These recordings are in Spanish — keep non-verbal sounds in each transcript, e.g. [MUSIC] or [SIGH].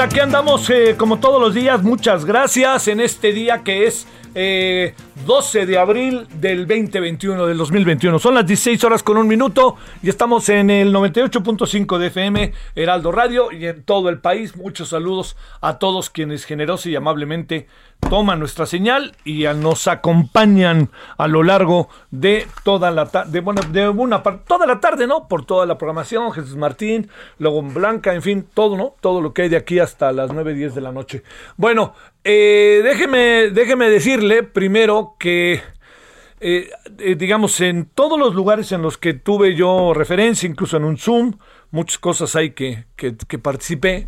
Tardes, aquí andamos eh, como todos los días, muchas gracias en este día que es eh, 12 de abril del 2021, del 2021. Son las 16 horas con un minuto y estamos en el 98.5 de FM, Heraldo Radio y en todo el país. Muchos saludos a todos quienes generosos y amablemente toman nuestra señal y nos acompañan a lo largo de toda la tarde, bueno, de una par- toda la tarde, ¿no? Por toda la programación, Jesús Martín, luego Blanca, en fin, todo, ¿no? Todo lo que hay de aquí hasta las 9, 10 de la noche. Bueno, eh, déjeme, déjeme decirle primero que eh, eh, digamos, en todos los lugares en los que tuve yo referencia, incluso en un Zoom, muchas cosas hay que, que, participé.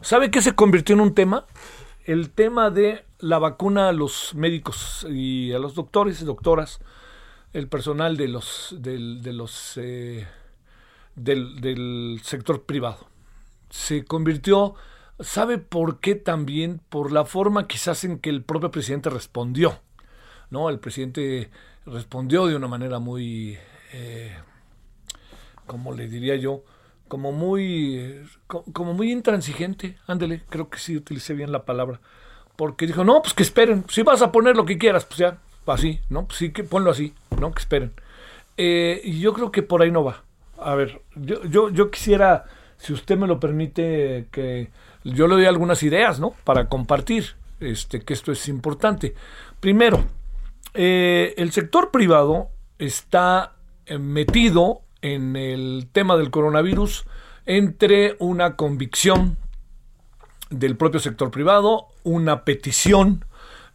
¿Sabe qué se convirtió en un tema? El tema de la vacuna a los médicos y a los doctores y doctoras, el personal de los, eh, del sector privado. Se convirtió, ¿sabe por qué también? Por la forma quizás en que el propio presidente respondió. ¿no? El presidente respondió de una manera muy, eh, como le diría yo, como muy, co- como muy intransigente. Ándele, creo que sí utilicé bien la palabra. Porque dijo, no, pues que esperen. Si vas a poner lo que quieras, pues ya, así, ¿no? Pues sí, que ponlo así, ¿no? Que esperen. Eh, y yo creo que por ahí no va. A ver, yo, yo, yo quisiera, si usted me lo permite, que yo le doy algunas ideas, ¿no? Para compartir, este, que esto es importante. Primero, eh, el sector privado está eh, metido en el tema del coronavirus entre una convicción del propio sector privado, una petición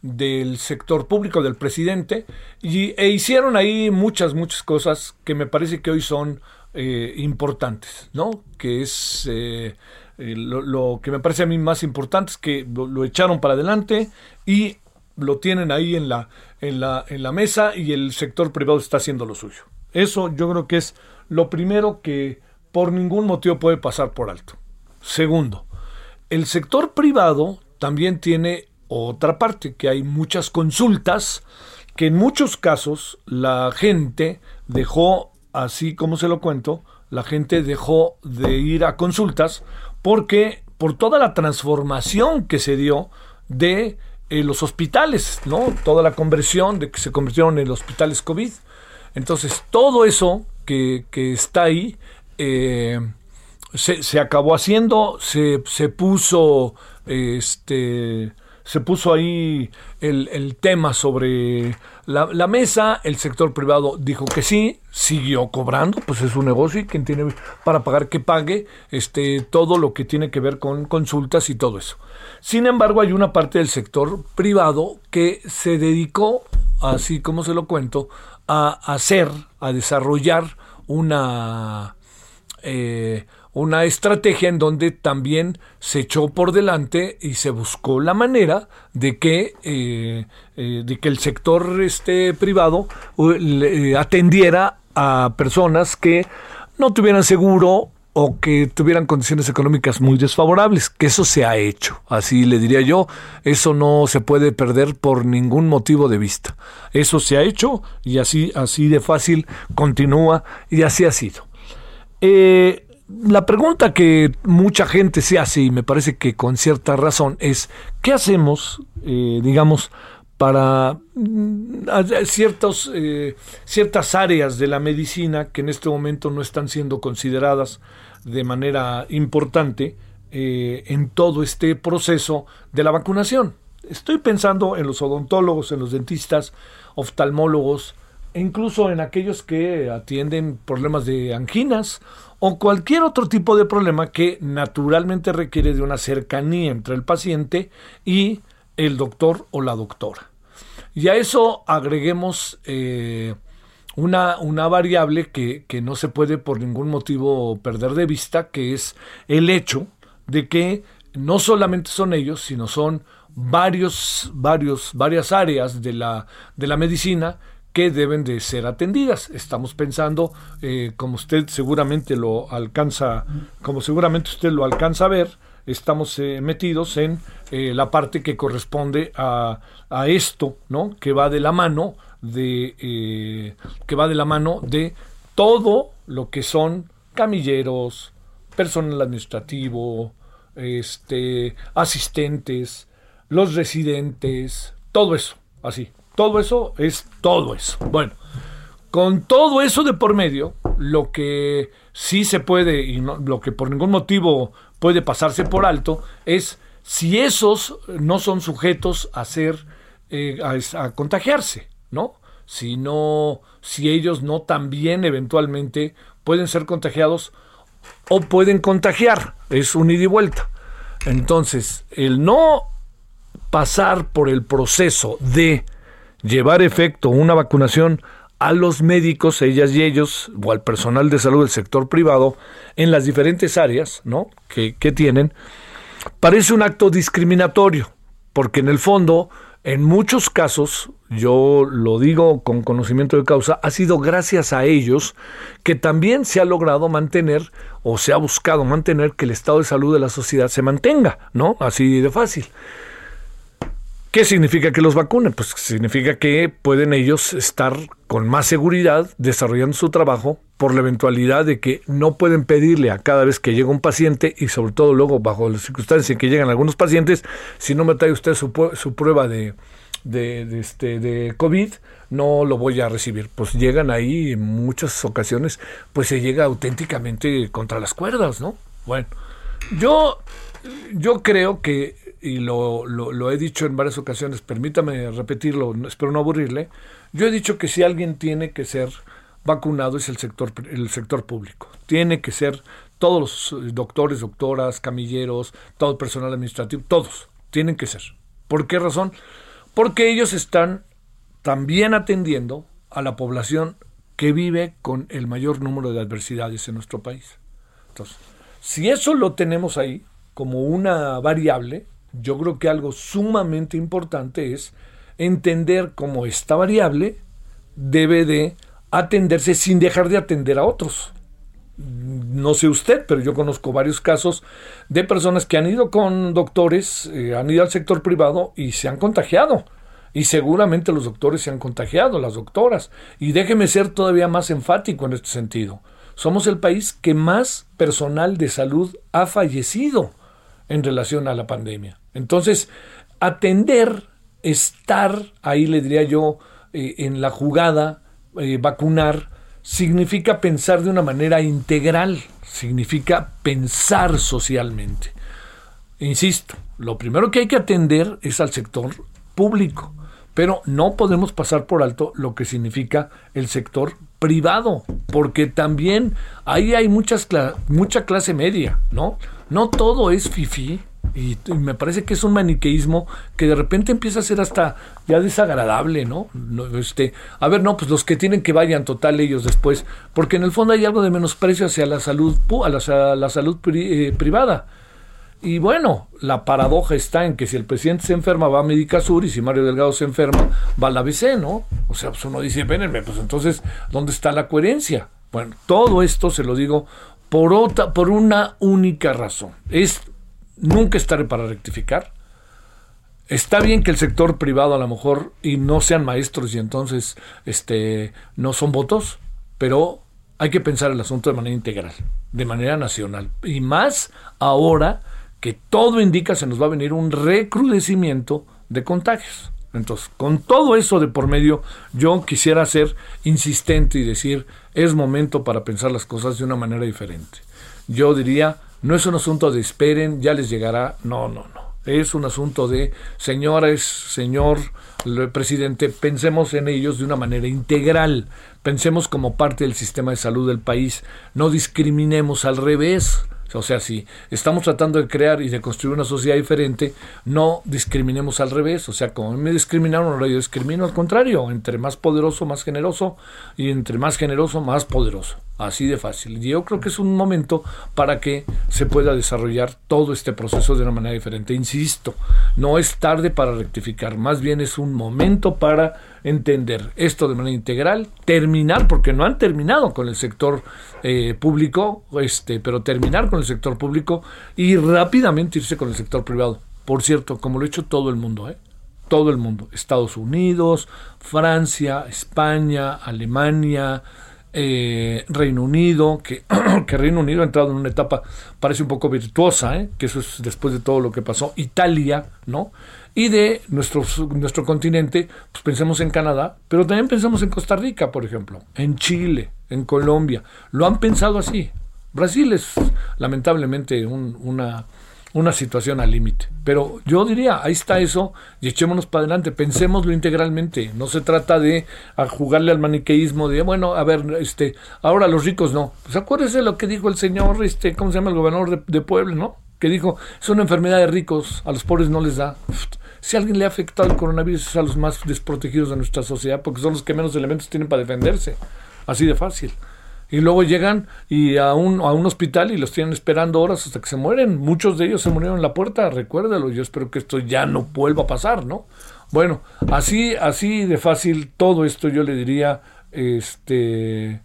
del sector público, del presidente, y, e hicieron ahí muchas, muchas cosas que me parece que hoy son eh, importantes, ¿no? Que es eh, eh, lo, que me parece a mí más importante es que lo, lo echaron para adelante y lo tienen ahí en la, en, la, en la mesa y el sector privado está haciendo lo suyo. Eso yo creo que es lo primero que por ningún motivo puede pasar por alto. Segundo, el sector privado también tiene otra parte, que hay muchas consultas que en muchos casos la gente dejó, así como se lo cuento, la gente dejó de ir a consultas porque por toda la transformación que se dio de eh, los hospitales, ¿no? Toda la conversión de que se convirtieron en hospitales COVID. Entonces, todo eso que, está ahí eh, se, se acabó haciendo, se, se puso este se puso ahí el, el tema sobre la, la, mesa, el sector privado dijo que sí, siguió cobrando, pues es su negocio y quien tiene para pagar que pague este, todo lo que tiene que ver con consultas y todo eso. Sin embargo, hay una parte del sector privado que se dedicó, así como se lo cuento, a hacer, a desarrollar una... Eh, una estrategia en donde también se echó por delante y se buscó la manera de que, eh, eh, de que el sector este, privado atendiera a personas que no tuvieran seguro o que tuvieran condiciones económicas muy desfavorables, que eso se ha hecho, así le diría yo, eso no se puede perder por ningún motivo de vista. Eso se ha hecho y así así de fácil continúa y así ha sido. Eh, la pregunta que mucha gente se hace, y me parece que con cierta razón, es ¿qué hacemos, eh, digamos, para mm, ciertos, eh, ciertas áreas de la medicina que en este momento no están siendo consideradas de manera importante eh, en todo este proceso de la vacunación? Estoy pensando en los odontólogos, en los dentistas, oftalmólogos, e incluso en aquellos que atienden problemas de anginas o cualquier otro tipo de problema que naturalmente requiere de una cercanía entre el paciente y el doctor o la doctora. Y a eso agreguemos eh, una, una, variable que, que no se puede por ningún motivo perder de vista, que es el hecho de que no solamente son ellos, sino son varios, varios, varias áreas de la, de la medicina que deben de ser atendidas. Estamos pensando, eh, como usted seguramente lo alcanza, como seguramente usted lo alcanza a ver, estamos eh, metidos en eh, la parte que corresponde a, a, esto, ¿no? Que va de la mano de que va de la mano de todo lo que son camilleros, personal administrativo, este, asistentes, los residentes, todo eso, así. Todo eso es todo eso. Bueno, con todo eso de por medio, lo que sí se puede y no, lo que por ningún motivo puede pasarse por alto es si esos no son sujetos a ser eh, a, contagiarse, ¿no? Si no, si ellos no también eventualmente pueden ser contagiados o pueden contagiar, es un ida y vuelta. Entonces, el no pasar por el proceso de llevar efecto una vacunación a los médicos, ellas y ellos, o al personal de salud del sector privado, en las diferentes áreas ¿no? que, que tienen, parece un acto discriminatorio, porque en el fondo, en muchos casos, yo lo digo con conocimiento de causa, ha sido gracias a ellos que también se ha logrado mantener o se ha buscado mantener que el estado de salud de la sociedad se mantenga, ¿no? Así de fácil. ¿Qué significa que los vacunen? Pues significa que pueden ellos estar con más seguridad desarrollando su trabajo por la eventualidad de que no pueden pedirle a cada vez que llega un paciente y sobre todo luego bajo las circunstancias en que llegan algunos pacientes, si no me trae usted su, prueba de, de, este, de COVID, no lo voy a recibir. Pues llegan ahí en muchas ocasiones, pues se llega auténticamente contra las cuerdas, ¿no? Bueno, yo, yo creo que y lo, lo, he dicho en varias ocasiones, permítame repetirlo, espero no aburrirle, yo he dicho que si alguien tiene que ser vacunado es el sector, el sector público. Tiene que ser todos los doctores, doctoras, camilleros, todo el personal administrativo, todos tienen que ser. ¿Por qué razón? Porque ellos están también atendiendo a la población que vive con el mayor número de adversidades en nuestro país. Entonces, si eso lo tenemos ahí como una variable, yo creo que algo sumamente importante es entender cómo esta variable debe de atenderse sin dejar de atender a otros. No sé usted, pero yo conozco varios casos de personas que han ido con doctores, eh, han ido al sector privado y se han contagiado. Y seguramente los doctores se han contagiado, las doctoras. Y déjeme ser todavía más enfático en este sentido. Somos el país que más personal de salud ha fallecido en relación a la pandemia. Entonces, atender, estar, ahí le diría yo, eh, en la jugada, eh, vacunar, significa pensar de una manera integral, significa pensar socialmente. Insisto, lo primero que hay que atender es al sector público, pero no podemos pasar por alto lo que significa el sector privado, porque también ahí hay muchas mucha clase media, ¿no? No todo es fifi, y, me parece que es un maniqueísmo que de repente empieza a ser hasta ya desagradable, ¿no? este, a ver, no, pues los que tienen que vayan total ellos después, porque en el fondo hay algo de menosprecio hacia la salud, la, salud eh, privada. Y bueno, la paradoja está en que si el presidente se enferma va a Médica Sur y si Mario Delgado se enferma va a la ABC, ¿no? O sea, pues uno dice, vénenme, pues entonces, ¿dónde está la coherencia? Bueno, todo esto se lo digo por, otra, por una única razón. Es nunca estaré para rectificar. Está bien que el sector privado a lo mejor y no sean maestros y entonces este no son votos, pero hay que pensar el asunto de manera integral, de manera nacional. Y más ahora que todo indica se nos va a venir un recrudecimiento de contagios. Entonces, con todo eso de por medio, yo quisiera ser insistente y decir, es momento para pensar las cosas de una manera diferente. Yo diría, no es un asunto de esperen, ya les llegará. No, no, no. Es un asunto de, señores, señor presidente, pensemos en ellos de una manera integral. Pensemos como parte del sistema de salud del país. No discriminemos al revés. O sea, si estamos tratando de crear y de construir una sociedad diferente, no discriminemos al revés. O sea, como me discriminaron, ahora yo discrimino al contrario. Entre más poderoso, más generoso. Y entre más generoso, más poderoso. Así de fácil. Y yo creo que es un momento para que se pueda desarrollar todo este proceso de una manera diferente. Insisto, no es tarde para rectificar. Más bien es un momento para entender esto de manera integral, terminar, porque no han terminado con el sector eh, público, este, pero terminar con el sector público y rápidamente irse con el sector privado. Por cierto, como lo ha hecho todo el mundo, ¿eh? todo el mundo, Estados Unidos, Francia, España, Alemania, eh, Reino Unido, que, [CLEARS THROAT] Reino Unido ha entrado en una etapa, parece un poco virtuosa, ¿eh? que eso es después de todo lo que pasó, Italia, ¿no? Y de nuestro, nuestro continente, pues pensemos en Canadá, pero también pensamos en Costa Rica, por ejemplo, en Chile, en Colombia. Lo han pensado así. Brasil es lamentablemente una, una situación al límite. Pero yo diría, ahí está eso y echémonos para adelante, pensémoslo integralmente. No se trata de jugarle al maniqueísmo de, bueno, a ver, este, ahora los ricos no. Pues acuérdese lo que dijo el señor, este, ¿cómo se llama? El gobernador de Puebla, ¿no? Que dijo, es una enfermedad de ricos, a los pobres no les da. Si a alguien le ha afectado el coronavirus es a los más desprotegidos de nuestra sociedad porque son los que menos elementos tienen para defenderse. Así de fácil. Y luego llegan y a un, a un hospital y los tienen esperando horas hasta que se mueren. Muchos de ellos se murieron en la puerta, recuérdalo. Yo espero que esto ya no vuelva a pasar, ¿no? Bueno, así, así de fácil todo esto yo le diría, este,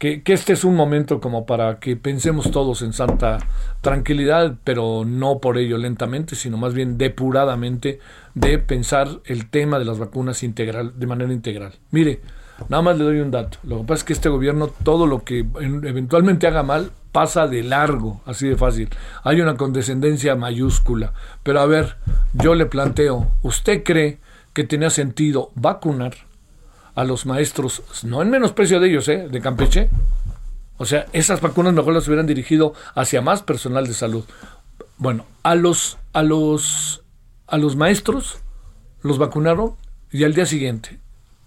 que, este es un momento como para que pensemos todos en santa tranquilidad, pero no por ello lentamente, sino más bien depuradamente de pensar el tema de las vacunas integral, de manera integral. Mire, nada más le doy un dato. Lo que pasa es que este gobierno, todo lo que eventualmente haga mal, pasa de largo, así de fácil. Hay una condescendencia mayúscula. Pero a ver, yo le planteo, ¿usted cree que tenía sentido vacunar a los maestros, no en menosprecio de ellos, ¿eh? de Campeche. O sea, esas vacunas mejor las hubieran dirigido hacia más personal de salud. Bueno, a los, a los, a los maestros los vacunaron y al día siguiente,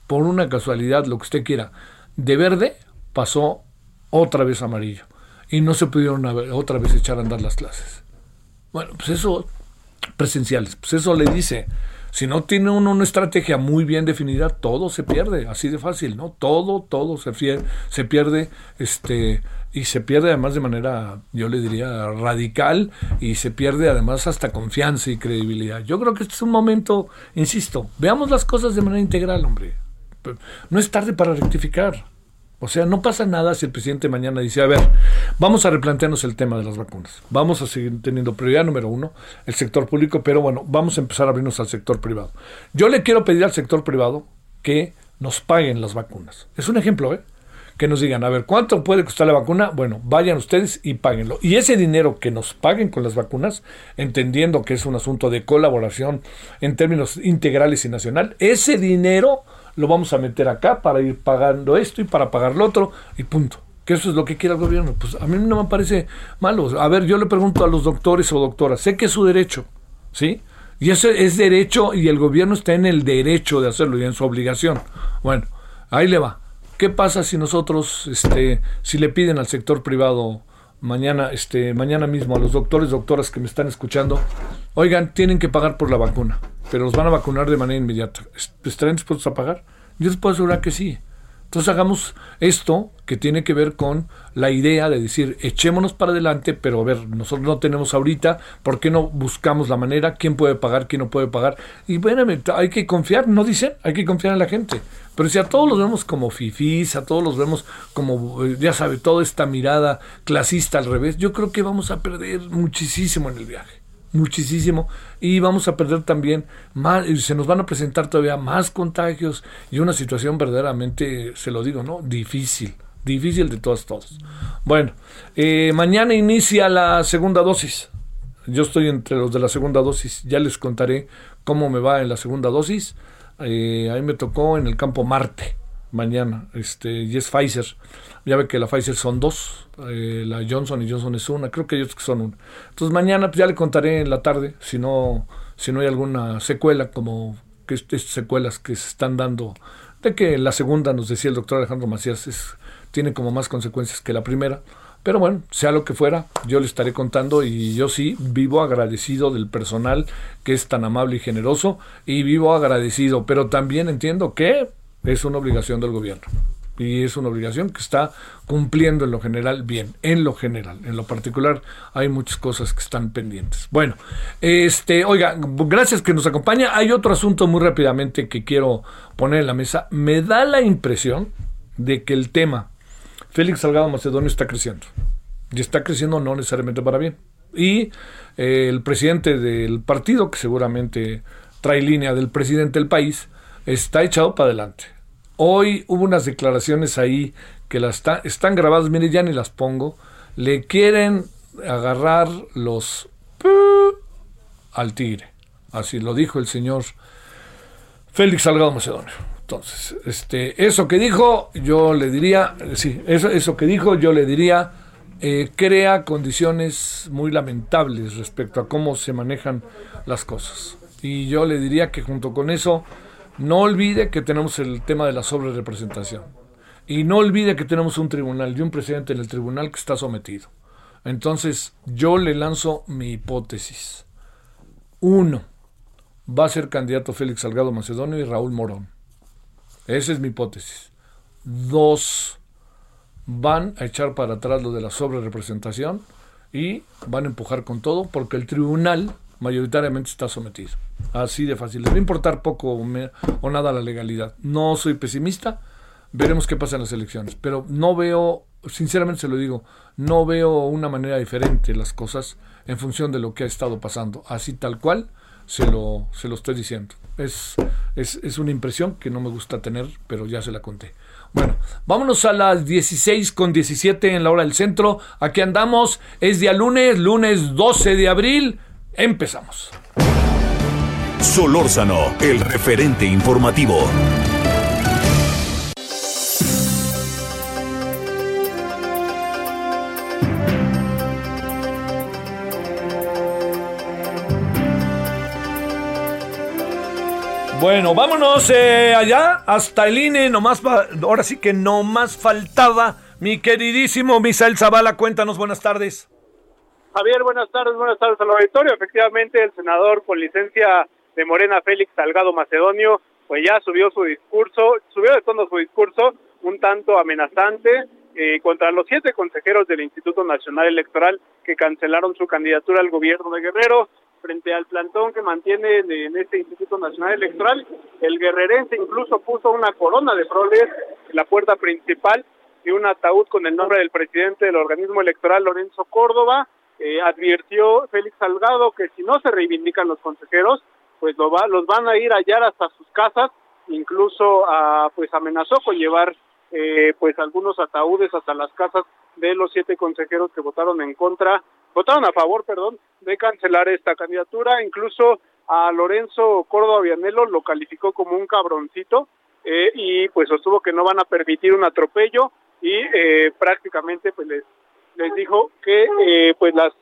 por una casualidad, lo que usted quiera, de verde pasó otra vez amarillo y no se pudieron otra vez echar a andar las clases. Bueno, pues eso, presenciales, pues eso le dice si no tiene uno una estrategia muy bien definida, todo se pierde, así de fácil, ¿no? Todo, todo se, se pierde, este, y se pierde además de manera, yo le diría, radical, y se pierde además hasta confianza y credibilidad. Yo creo que este es un momento, insisto, veamos las cosas de manera integral, hombre. No es tarde para rectificar. O sea, no pasa nada si el presidente mañana dice, a ver, vamos a replantearnos el tema de las vacunas. Vamos a seguir teniendo prioridad número uno, el sector público, pero bueno, vamos a empezar a abrirnos al sector privado. Yo le quiero pedir al sector privado que nos paguen las vacunas. Es un ejemplo, ¿eh? Que nos digan, a ver, ¿cuánto puede costar la vacuna? Bueno, vayan ustedes y páguenlo. Y ese dinero que nos paguen con las vacunas, entendiendo que es un asunto de colaboración en términos integrales y nacional, ese dinero lo vamos a meter acá para ir pagando esto y para pagar lo otro y punto. Que eso es lo que quiere el gobierno. Pues a mí no me parece malo. A ver, yo le pregunto a los doctores o doctoras, sé que es su derecho, ¿sí? Y ese es derecho y el gobierno está en el derecho de hacerlo y en su obligación. Bueno, ahí le va. ¿Qué pasa si nosotros, este, si le piden al sector privado mañana, este, mañana mismo a los doctores, doctoras que me están escuchando, oigan, tienen que pagar por la vacuna, pero los van a vacunar de manera inmediata. ¿Estarán dispuestos a pagar? Yo les puedo asegurar que sí. Entonces hagamos esto que tiene que ver con la idea de decir, echémonos para adelante, pero a ver, nosotros no tenemos ahorita, ¿por qué no buscamos la manera? ¿Quién puede pagar? ¿Quién no puede pagar? Y bueno, hay que confiar, no dicen, hay que confiar en la gente. Pero si a todos los vemos como fifís, a todos los vemos como, eh, ya sabe, toda esta mirada clasista al revés, yo creo que vamos a perder muchísimo en el viaje muchísimo y vamos a perder también más, se nos van a presentar todavía más contagios y una situación verdaderamente, se lo digo, ¿no? Difícil, Difícil de todas. Bueno, eh, mañana inicia la segunda dosis. Yo estoy entre los de la segunda dosis. Ya les contaré cómo me va en la segunda dosis. Eh, a mí me tocó en el campo Marte mañana. Este, y es Pfizer. Ya ve que la Pfizer son dos. Eh, la Johnson y Johnson es una. Creo que ellos son una. Entonces mañana pues, ya le contaré en la tarde si no, si no hay alguna secuela como que estas secuelas que se están dando. De que la segunda, nos decía el doctor Alejandro Macías, es, tiene como más consecuencias que la primera. Pero bueno, sea lo que fuera, yo le estaré contando y yo sí vivo agradecido del personal que es tan amable y generoso y vivo agradecido, pero también entiendo que es una obligación del gobierno y es una obligación que está cumpliendo en lo general bien, en lo general, en lo particular hay muchas cosas que están pendientes. Bueno, este, oiga, gracias que nos acompaña. Hay otro asunto muy rápidamente que quiero poner en la mesa. Me da la impresión de que el tema Félix Salgado Macedonio está creciendo. Y está creciendo no necesariamente para bien. Y eh, el presidente del partido, que seguramente trae línea del presidente del país, está echado para adelante. Hoy hubo unas declaraciones ahí que las están grabadas, mire, ya ni las pongo. Le quieren agarrar los al tigre. Así lo dijo el señor Félix Salgado Macedonio. Entonces, este, eso que dijo, yo le diría, sí, eso, eso que dijo, yo le diría, eh, crea condiciones muy lamentables respecto a cómo se manejan las cosas. Y yo le diría que junto con eso, no olvide que tenemos el tema de la sobrerepresentación. Y no olvide que tenemos un tribunal y un presidente en el tribunal que está sometido. Entonces, yo le lanzo mi hipótesis. Uno, va a ser candidato Félix Salgado Macedonio y Raúl Morón. Esa es mi hipótesis. Dos, van a echar para atrás lo de la sobrerepresentación y van a empujar con todo porque el tribunal mayoritariamente está sometido. Así de fácil. Les va a importar poco o, nada la legalidad. No soy pesimista. Veremos qué pasa en las elecciones. Pero no veo, sinceramente se lo digo, no veo una manera diferente las cosas en función de lo que ha estado pasando. Así tal cual se lo, se lo estoy diciendo. Es, es, una impresión que no me gusta tener, pero ya se la conté. Bueno, vámonos a las 16 con 17 en la hora del centro. Aquí andamos. Es día lunes, lunes 12 de abril. Empezamos. Solórzano, el referente informativo. Bueno, vámonos eh, allá hasta el INE, nomás, ahora sí que no más faltaba mi queridísimo Misael Zavala, cuéntanos, buenas tardes. Javier, buenas tardes, buenas tardes al auditorio. Efectivamente, el senador con licencia de Morena, Félix Salgado Macedonio, pues ya subió su discurso, subió de tono su discurso, un tanto amenazante, eh, contra los siete consejeros del Instituto Nacional Electoral que cancelaron su candidatura al gobierno de Guerrero frente al plantón que mantiene en este Instituto Nacional Electoral. El guerrerense incluso puso una corona de flores en la puerta principal y un ataúd con el nombre del presidente del organismo electoral, Lorenzo Córdoba. Eh, advirtió Félix Salgado que si no se reivindican los consejeros, pues lo va, los van a ir a hallar hasta sus casas, incluso a, pues amenazó con llevar eh, pues algunos ataúdes hasta las casas de los siete consejeros que votaron en contra votaron a favor, perdón, de cancelar esta candidatura. Incluso a Lorenzo Córdoba Vianelo lo calificó como un cabroncito eh, y pues sostuvo que no van a permitir un atropello y eh, prácticamente pues les, les dijo que eh, pues las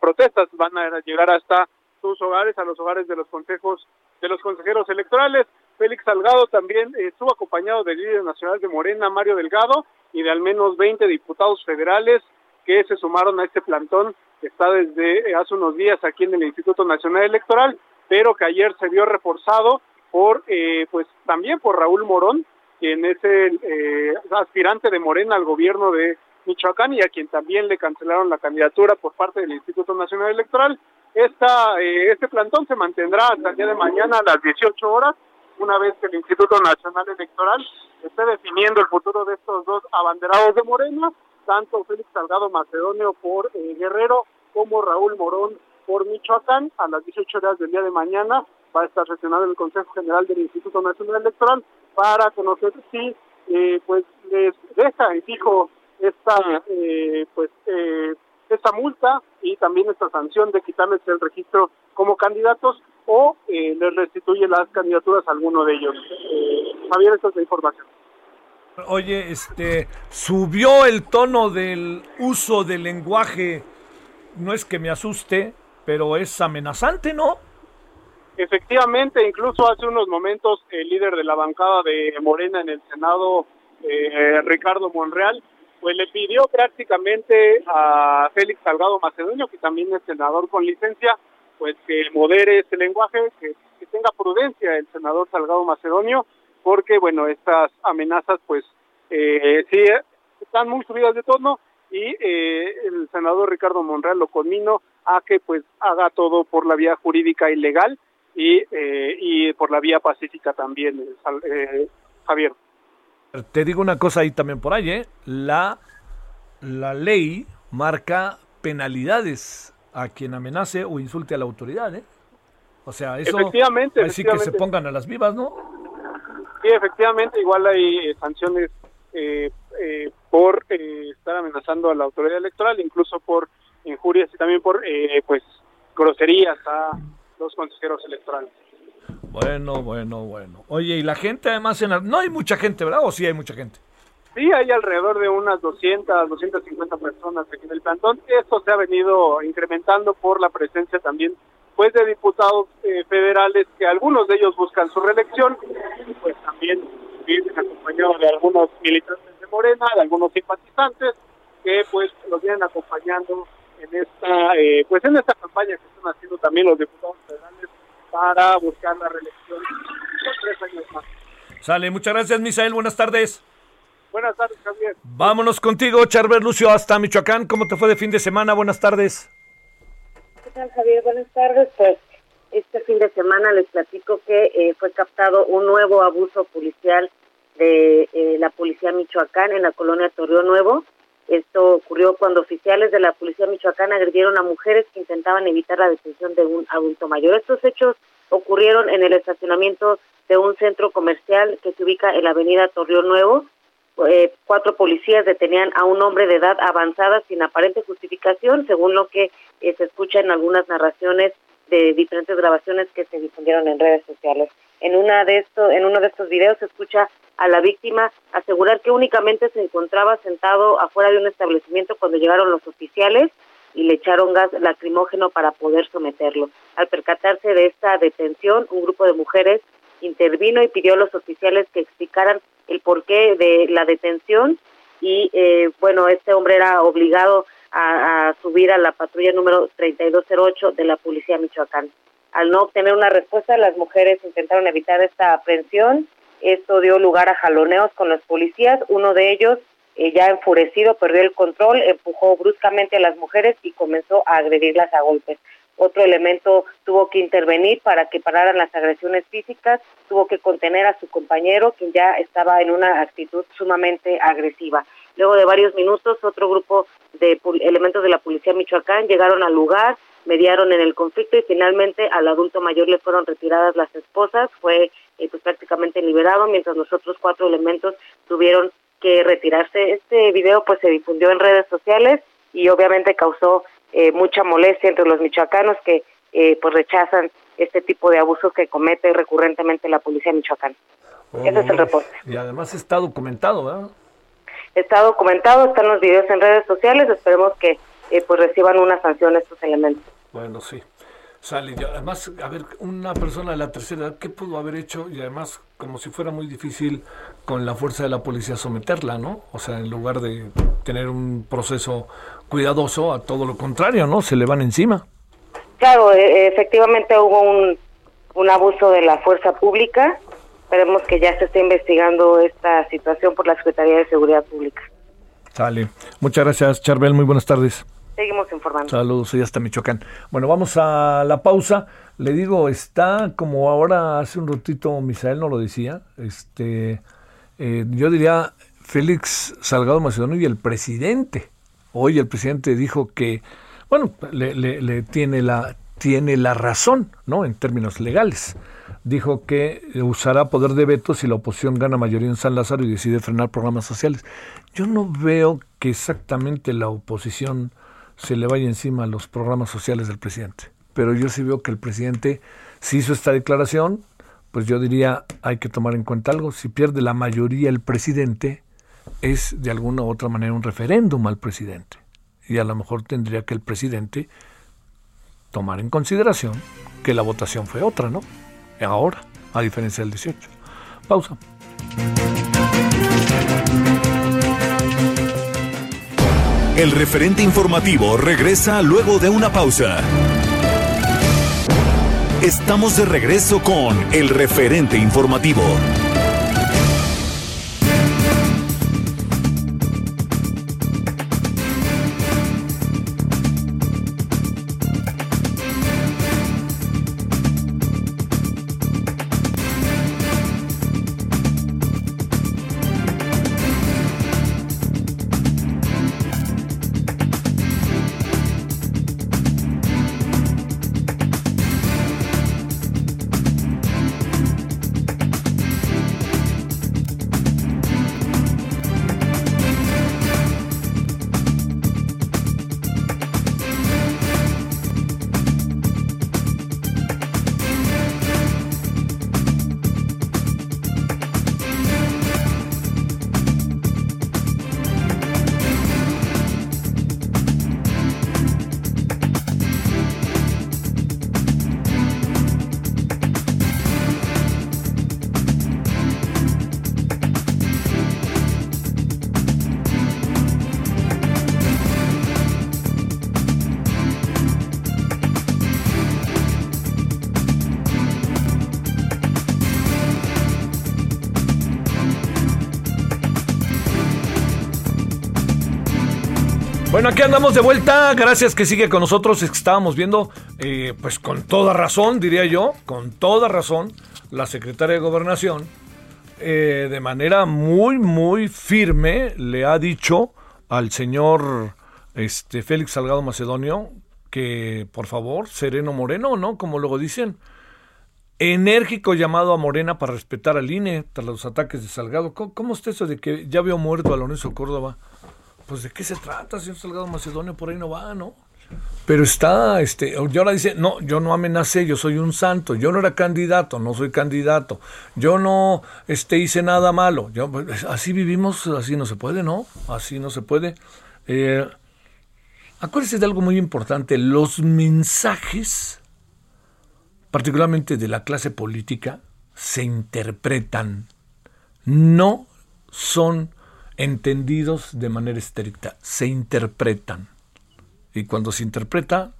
protestas van a llegar hasta sus hogares, a los hogares de los consejos, de los consejeros electorales. Félix Salgado también estuvo acompañado del líder nacional de Morena, Mario Delgado, y de al menos 20 diputados federales que se sumaron a este plantón que está desde eh, hace unos días aquí en el Instituto Nacional Electoral, pero que ayer se vio reforzado por, eh, pues también por Raúl Morón, quien es el eh, aspirante de Morena al gobierno de Michoacán y a quien también le cancelaron la candidatura por parte del Instituto Nacional Electoral. Esta, este plantón se mantendrá hasta el día de mañana a las 18 horas, una vez que el Instituto Nacional Electoral esté definiendo el futuro de estos dos abanderados de Morena tanto Félix Salgado Macedonio por eh, Guerrero como Raúl Morón por Michoacán. A las 18 horas del día de mañana va a estar sesionado el Consejo General del Instituto Nacional Electoral para conocer si eh, pues les deja en fijo esta eh, pues eh, esta multa y también esta sanción de quitarles el registro como candidatos o eh, les restituye las candidaturas a alguno de ellos. Eh, Javier, esta es la información. Oye, este, subió el tono del uso del lenguaje, no es que me asuste, pero es amenazante, ¿no? Efectivamente, incluso hace unos momentos el líder de la bancada de Morena en el Senado, eh, Ricardo Monreal, pues le pidió prácticamente a Félix Salgado Macedonio, que también es senador con licencia, pues que modere este lenguaje, que, tenga prudencia el senador Salgado Macedonio, porque bueno, estas amenazas pues eh, sí están muy subidas de tono y eh, el senador Ricardo Monreal lo conmino a que pues haga todo por la vía jurídica y legal y, eh, y por la vía pacífica también, eh, Javier. Te digo una cosa ahí también por ahí, ¿eh? La, la ley marca penalidades a quien amenace o insulte a la autoridad, ¿eh? O sea, eso efectivamente, así que se pongan a las vivas, ¿no? Sí, efectivamente, igual hay eh, sanciones eh, eh, por eh, estar amenazando a la autoridad electoral, incluso por injurias y también por eh, pues groserías a los consejeros electorales. Bueno, bueno, bueno. Oye, y la gente además, en no hay mucha gente, ¿verdad? ¿O sí hay mucha gente? Sí, hay alrededor de unas 200, 250 personas aquí en el plantón. Esto se ha venido incrementando por la presencia también pues de diputados eh, federales que algunos de ellos buscan su reelección, pues también vienen acompañados de algunos militantes de Morena, de algunos simpatizantes que pues los vienen acompañando en esta eh, pues en esta campaña que están haciendo también los diputados federales para buscar la reelección por tres años más. Sale, muchas gracias, Misael. Buenas tardes. Buenas tardes, Javier. Vámonos contigo, Charbel Lucio, hasta Michoacán. ¿Cómo te fue de fin de semana? Buenas tardes. ¿Qué tal, Javier? Buenas tardes. Pues este fin de semana les platico que eh, fue captado un nuevo abuso policial de eh, la policía Michoacán en la colonia Torreón Nuevo. Esto ocurrió cuando oficiales de la policía Michoacán agredieron a mujeres que intentaban evitar la detención de un adulto mayor. Estos hechos ocurrieron en el estacionamiento de un centro comercial que se ubica en la avenida Torreón Nuevo. Eh, cuatro policías detenían a un hombre de edad avanzada sin aparente justificación, según lo que eh, se escucha en algunas narraciones de diferentes grabaciones que se difundieron en redes sociales. En una de estos, en uno de estos videos se escucha a la víctima asegurar que únicamente se encontraba sentado afuera de un establecimiento cuando llegaron los oficiales y le echaron gas lacrimógeno para poder someterlo. Al percatarse de esta detención, un grupo de mujeres intervino y pidió a los oficiales que explicaran el porqué de la detención y eh, bueno, este hombre era obligado a, a subir a la patrulla número 3208 de la Policía Michoacán. Al no obtener una respuesta, las mujeres intentaron evitar esta aprehensión. Esto dio lugar a jaloneos con los policías. Uno de ellos, eh, ya enfurecido, perdió el control, empujó bruscamente a las mujeres y comenzó a agredirlas a golpes. Otro elemento tuvo que intervenir para que pararan las agresiones físicas, tuvo que contener a su compañero, quien ya estaba en una actitud sumamente agresiva. Luego de varios minutos, otro grupo de elementos de la policía Michoacán llegaron al lugar, mediaron en el conflicto y finalmente al adulto mayor le fueron retiradas las esposas, fue eh, pues prácticamente liberado, mientras los otros cuatro elementos tuvieron que retirarse. Este video pues se difundió en redes sociales y obviamente causó eh, mucha molestia entre los michoacanos que eh, pues rechazan este tipo de abusos que comete recurrentemente la policía michoacán. Ese es el reporte. Y además está documentado, ¿verdad? Está documentado, están los videos en redes sociales, esperemos que eh, pues reciban una sanción estos elementos. Bueno, sí. Sale, y además, a ver, una persona de la tercera edad, ¿qué pudo haber hecho? Y además, como si fuera muy difícil con la fuerza de la policía someterla, ¿no? O sea, en lugar de tener un proceso cuidadoso, a todo lo contrario, ¿no? Se le van encima. Claro, eh, efectivamente hubo un, un abuso de la fuerza pública. Esperemos que ya se esté investigando esta situación por la Secretaría de Seguridad Pública. Sale. Muchas gracias, Charbel. Muy buenas tardes. Seguimos informando. Saludos, y hasta Michoacán. Bueno, vamos a la pausa. Le digo, está como ahora hace un ratito Misael no lo decía, este, eh, yo diría Félix Salgado Macedonio y el presidente. Hoy el presidente dijo que, bueno, le, le- le tiene la tiene la razón, ¿no? En términos legales. Dijo que usará poder de veto si la oposición gana mayoría en San Lázaro y decide frenar programas sociales. Yo no veo que exactamente la oposición se le vaya encima a los programas sociales del presidente. Pero yo sí veo que el presidente, si hizo esta declaración, pues yo diría hay que tomar en cuenta algo. Si pierde la mayoría el presidente, es de alguna u otra manera un referéndum al presidente. Y a lo mejor tendría que el presidente tomar en consideración que la votación fue otra, ¿no? Ahora, a diferencia del 18. Pausa. El referente informativo regresa luego de una pausa. Estamos de regreso con el referente informativo. Andamos de vuelta. Gracias que sigue con nosotros. Es que estábamos viendo, eh, pues con toda razón, diría yo, con toda razón, la secretaria de Gobernación, eh, de manera muy, muy firme, le ha dicho al señor este, Félix Salgado Macedonio que, por favor, sereno moreno, ¿no? Como luego dicen. Enérgico llamado a Morena para respetar al INE tras los ataques de Salgado. ¿Cómo, cómo está eso de que ya vio muerto a Lorenzo Córdoba? Pues de qué se trata, señor Salgado Macedonio, por ahí no va, ¿no? Pero está, este, y ahora dice, no, yo no amenacé, yo soy un santo, yo no era candidato, no soy candidato, yo no este, hice nada malo, pues, así vivimos, así no se puede, ¿no? Así no se puede. Eh, acuérdese de algo muy importante, los mensajes, particularmente de la clase política, se interpretan, no son entendidos de manera estricta, se interpretan. Y cuando se interpreta,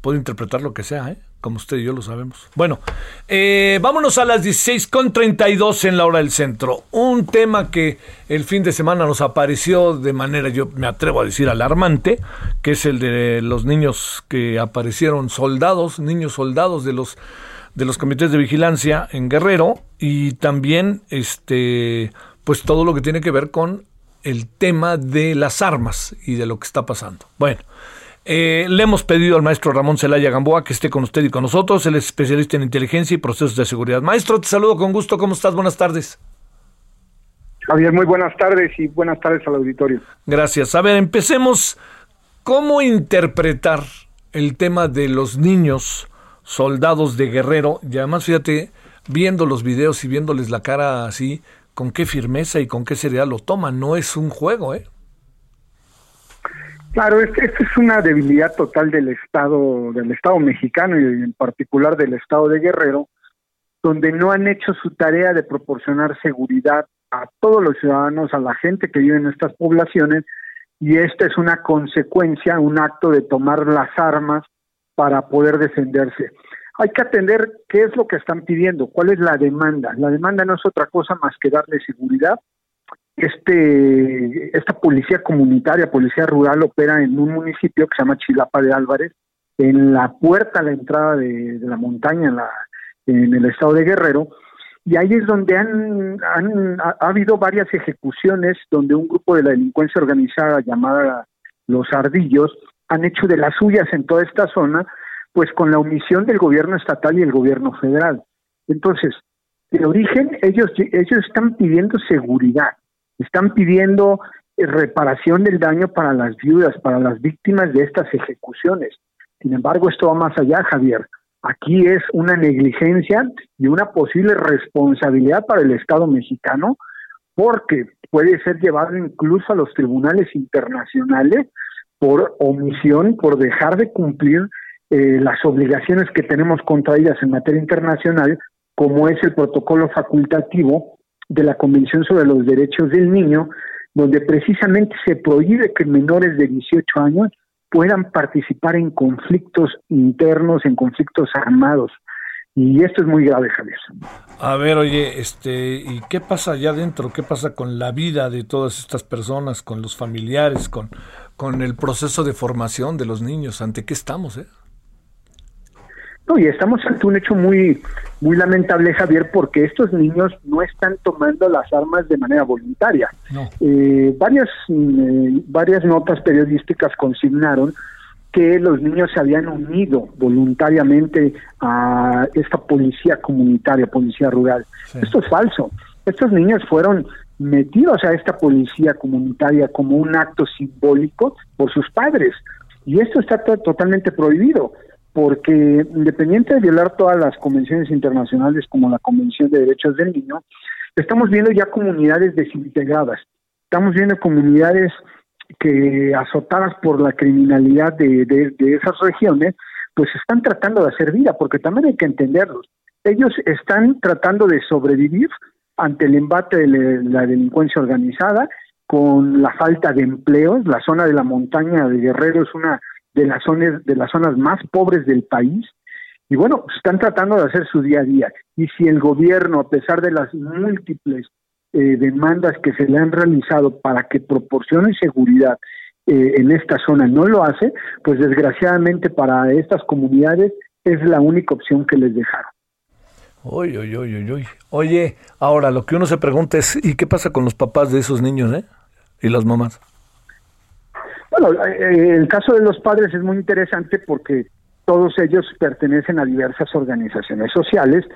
puede interpretar lo que sea, ¿eh? como usted y yo lo sabemos. Bueno, eh, vámonos a las 16.32 en la hora del centro. Un tema que el fin de semana nos apareció de manera, yo me atrevo a decir, alarmante, que es el de los niños que aparecieron soldados, niños soldados de los de los comités de vigilancia en Guerrero y también este pues todo lo que tiene que ver con el tema de las armas y de lo que está pasando. Bueno, eh, le hemos pedido al maestro Ramón Celaya Gamboa que esté con usted y con nosotros. Él es especialista en inteligencia y procesos de seguridad. Maestro, te saludo con gusto. ¿Cómo estás? Buenas tardes. Javier, muy buenas tardes y buenas tardes al auditorio. Gracias. A ver, empecemos. ¿Cómo interpretar el tema de los niños soldados de guerrero? Y además, fíjate, viendo los videos y viéndoles la cara así, con qué firmeza y con qué seriedad lo toman. No es un juego, ¿eh? Claro, esta es una debilidad total del Estado, del Estado mexicano y en particular del Estado de Guerrero, donde no han hecho su tarea de proporcionar seguridad a todos los ciudadanos, a la gente que vive en estas poblaciones, y esta es una consecuencia, un acto de tomar las armas para poder defenderse hay que atender qué es lo que están pidiendo, cuál es la demanda. La demanda no es otra cosa más que darle seguridad. Este, esta policía comunitaria, policía rural, opera en un municipio que se llama Chilapa de Álvarez, en la puerta a la entrada de, la montaña, en, la, en el estado de Guerrero, y ahí es donde han, han ha, habido varias ejecuciones donde un grupo de la delincuencia organizada llamada Los Ardillos han hecho de las suyas en toda esta zona pues con la omisión del gobierno estatal y el gobierno federal. Entonces, de origen, ellos, ellos están pidiendo seguridad, están pidiendo eh, reparación del daño para las viudas, para las víctimas de estas ejecuciones. Sin embargo, esto va más allá, Javier. Aquí es una negligencia y una posible responsabilidad para el Estado mexicano porque puede ser llevado incluso a los tribunales internacionales por omisión, por dejar de cumplir eh, las obligaciones que tenemos contraídas en materia internacional, como es el protocolo facultativo de la Convención sobre los Derechos del Niño, donde precisamente se prohíbe que menores de 18 años puedan participar en conflictos internos, en conflictos armados. Y esto es muy grave, Javier. A ver, oye, este, ¿y qué pasa allá adentro? ¿Qué pasa con la vida de todas estas personas, con los familiares, con, con el proceso de formación de los niños? ¿Ante qué estamos, eh? No, y estamos ante un hecho muy, muy lamentable, Javier, porque estos niños no están tomando las armas de manera voluntaria. Eh, varias, eh, varias notas periodísticas consignaron que los niños se habían unido voluntariamente a esta policía comunitaria, policía rural. Esto es falso. Estos niños fueron metidos a esta policía comunitaria como un acto simbólico por sus padres. Y esto está totalmente prohibido porque independiente de violar todas las convenciones internacionales como la Convención de Derechos del Niño, estamos viendo ya comunidades desintegradas, estamos viendo comunidades que azotadas por la criminalidad de, de, esas regiones, pues están tratando de hacer vida, porque también hay que entenderlos. Ellos están tratando de sobrevivir ante el embate de la delincuencia organizada, con la falta de empleos. La zona de la montaña de Guerrero es una de las zonas de las zonas más pobres del país y bueno están tratando de hacer su día a día y si el gobierno a pesar de las múltiples eh, demandas que se le han realizado para que proporcione seguridad eh, en esta zona no lo hace pues desgraciadamente para estas comunidades es la única opción que les dejaron Oye, oye, oye, oye. Oye, ahora lo que uno se pregunta es, ¿y qué pasa con los papás de esos niños, eh? Y las mamás. Bueno, eh, el caso de los padres es muy interesante porque todos ellos pertenecen a diversas organizaciones sociales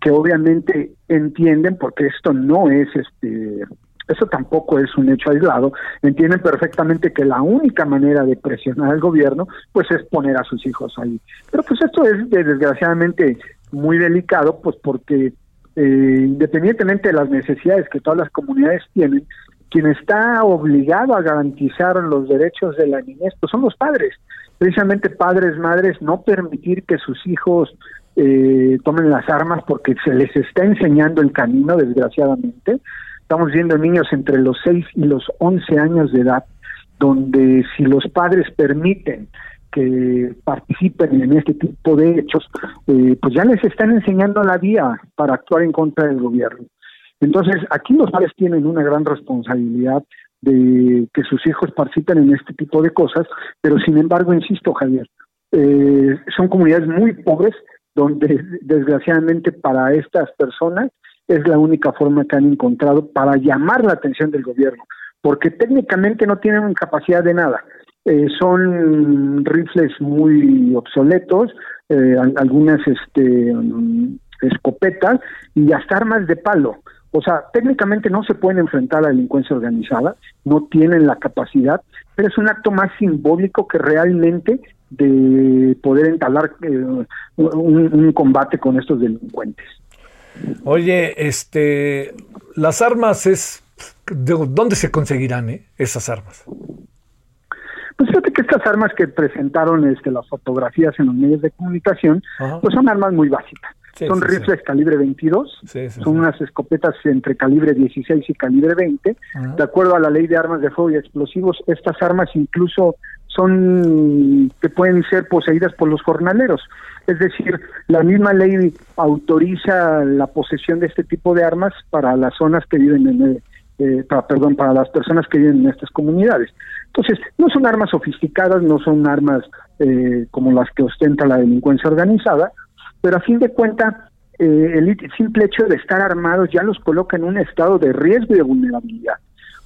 que obviamente entienden, porque esto no es este eso tampoco es un hecho aislado, entienden perfectamente que la única manera de presionar al gobierno pues es poner a sus hijos ahí. Pero pues esto es desgraciadamente muy delicado pues porque eh, independientemente de las necesidades que todas las comunidades tienen, quien está obligado a garantizar los derechos de la niñez pues son los padres precisamente padres madres no permitir que sus hijos eh, tomen las armas porque se les está enseñando el camino desgraciadamente estamos viendo niños entre los 6 y los 11 años de edad donde si los padres permiten que participen en este tipo de hechos, eh, pues ya les están enseñando la vía para actuar en contra del gobierno. Entonces, aquí los padres tienen una gran responsabilidad de que sus hijos participen en este tipo de cosas, pero sin embargo, insisto, Javier, eh, son comunidades muy pobres donde [LAUGHS] desgraciadamente para estas personas es la única forma que han encontrado para llamar la atención del gobierno, porque técnicamente no tienen capacidad de nada. Eh, son rifles muy obsoletos, eh, algunas este, escopetas y hasta armas de palo. O sea, técnicamente no se pueden enfrentar a la delincuencia organizada, no tienen la capacidad, pero es un acto más simbólico que realmente de poder entablar eh, un, combate con estos delincuentes. Oye, este, las armas es, ¿de dónde se conseguirán eh, esas armas? Pues fíjate que estas armas que presentaron este, las fotografías en los medios de comunicación, pues son armas muy básicas son rifles calibre 22, son unas escopetas entre calibre 16 y calibre 20. De acuerdo a la ley de armas de fuego y explosivos, estas armas incluso son que pueden ser poseídas por los jornaleros. Es decir, la misma ley autoriza la posesión de este tipo de armas para las zonas que viven en eh, para, perdón, para las personas que viven en estas comunidades. Entonces, no son armas sofisticadas, no son armas eh, como las que ostenta la delincuencia organizada, pero a fin de cuentas, eh, el simple hecho de estar armados ya los coloca en un estado de riesgo y de vulnerabilidad.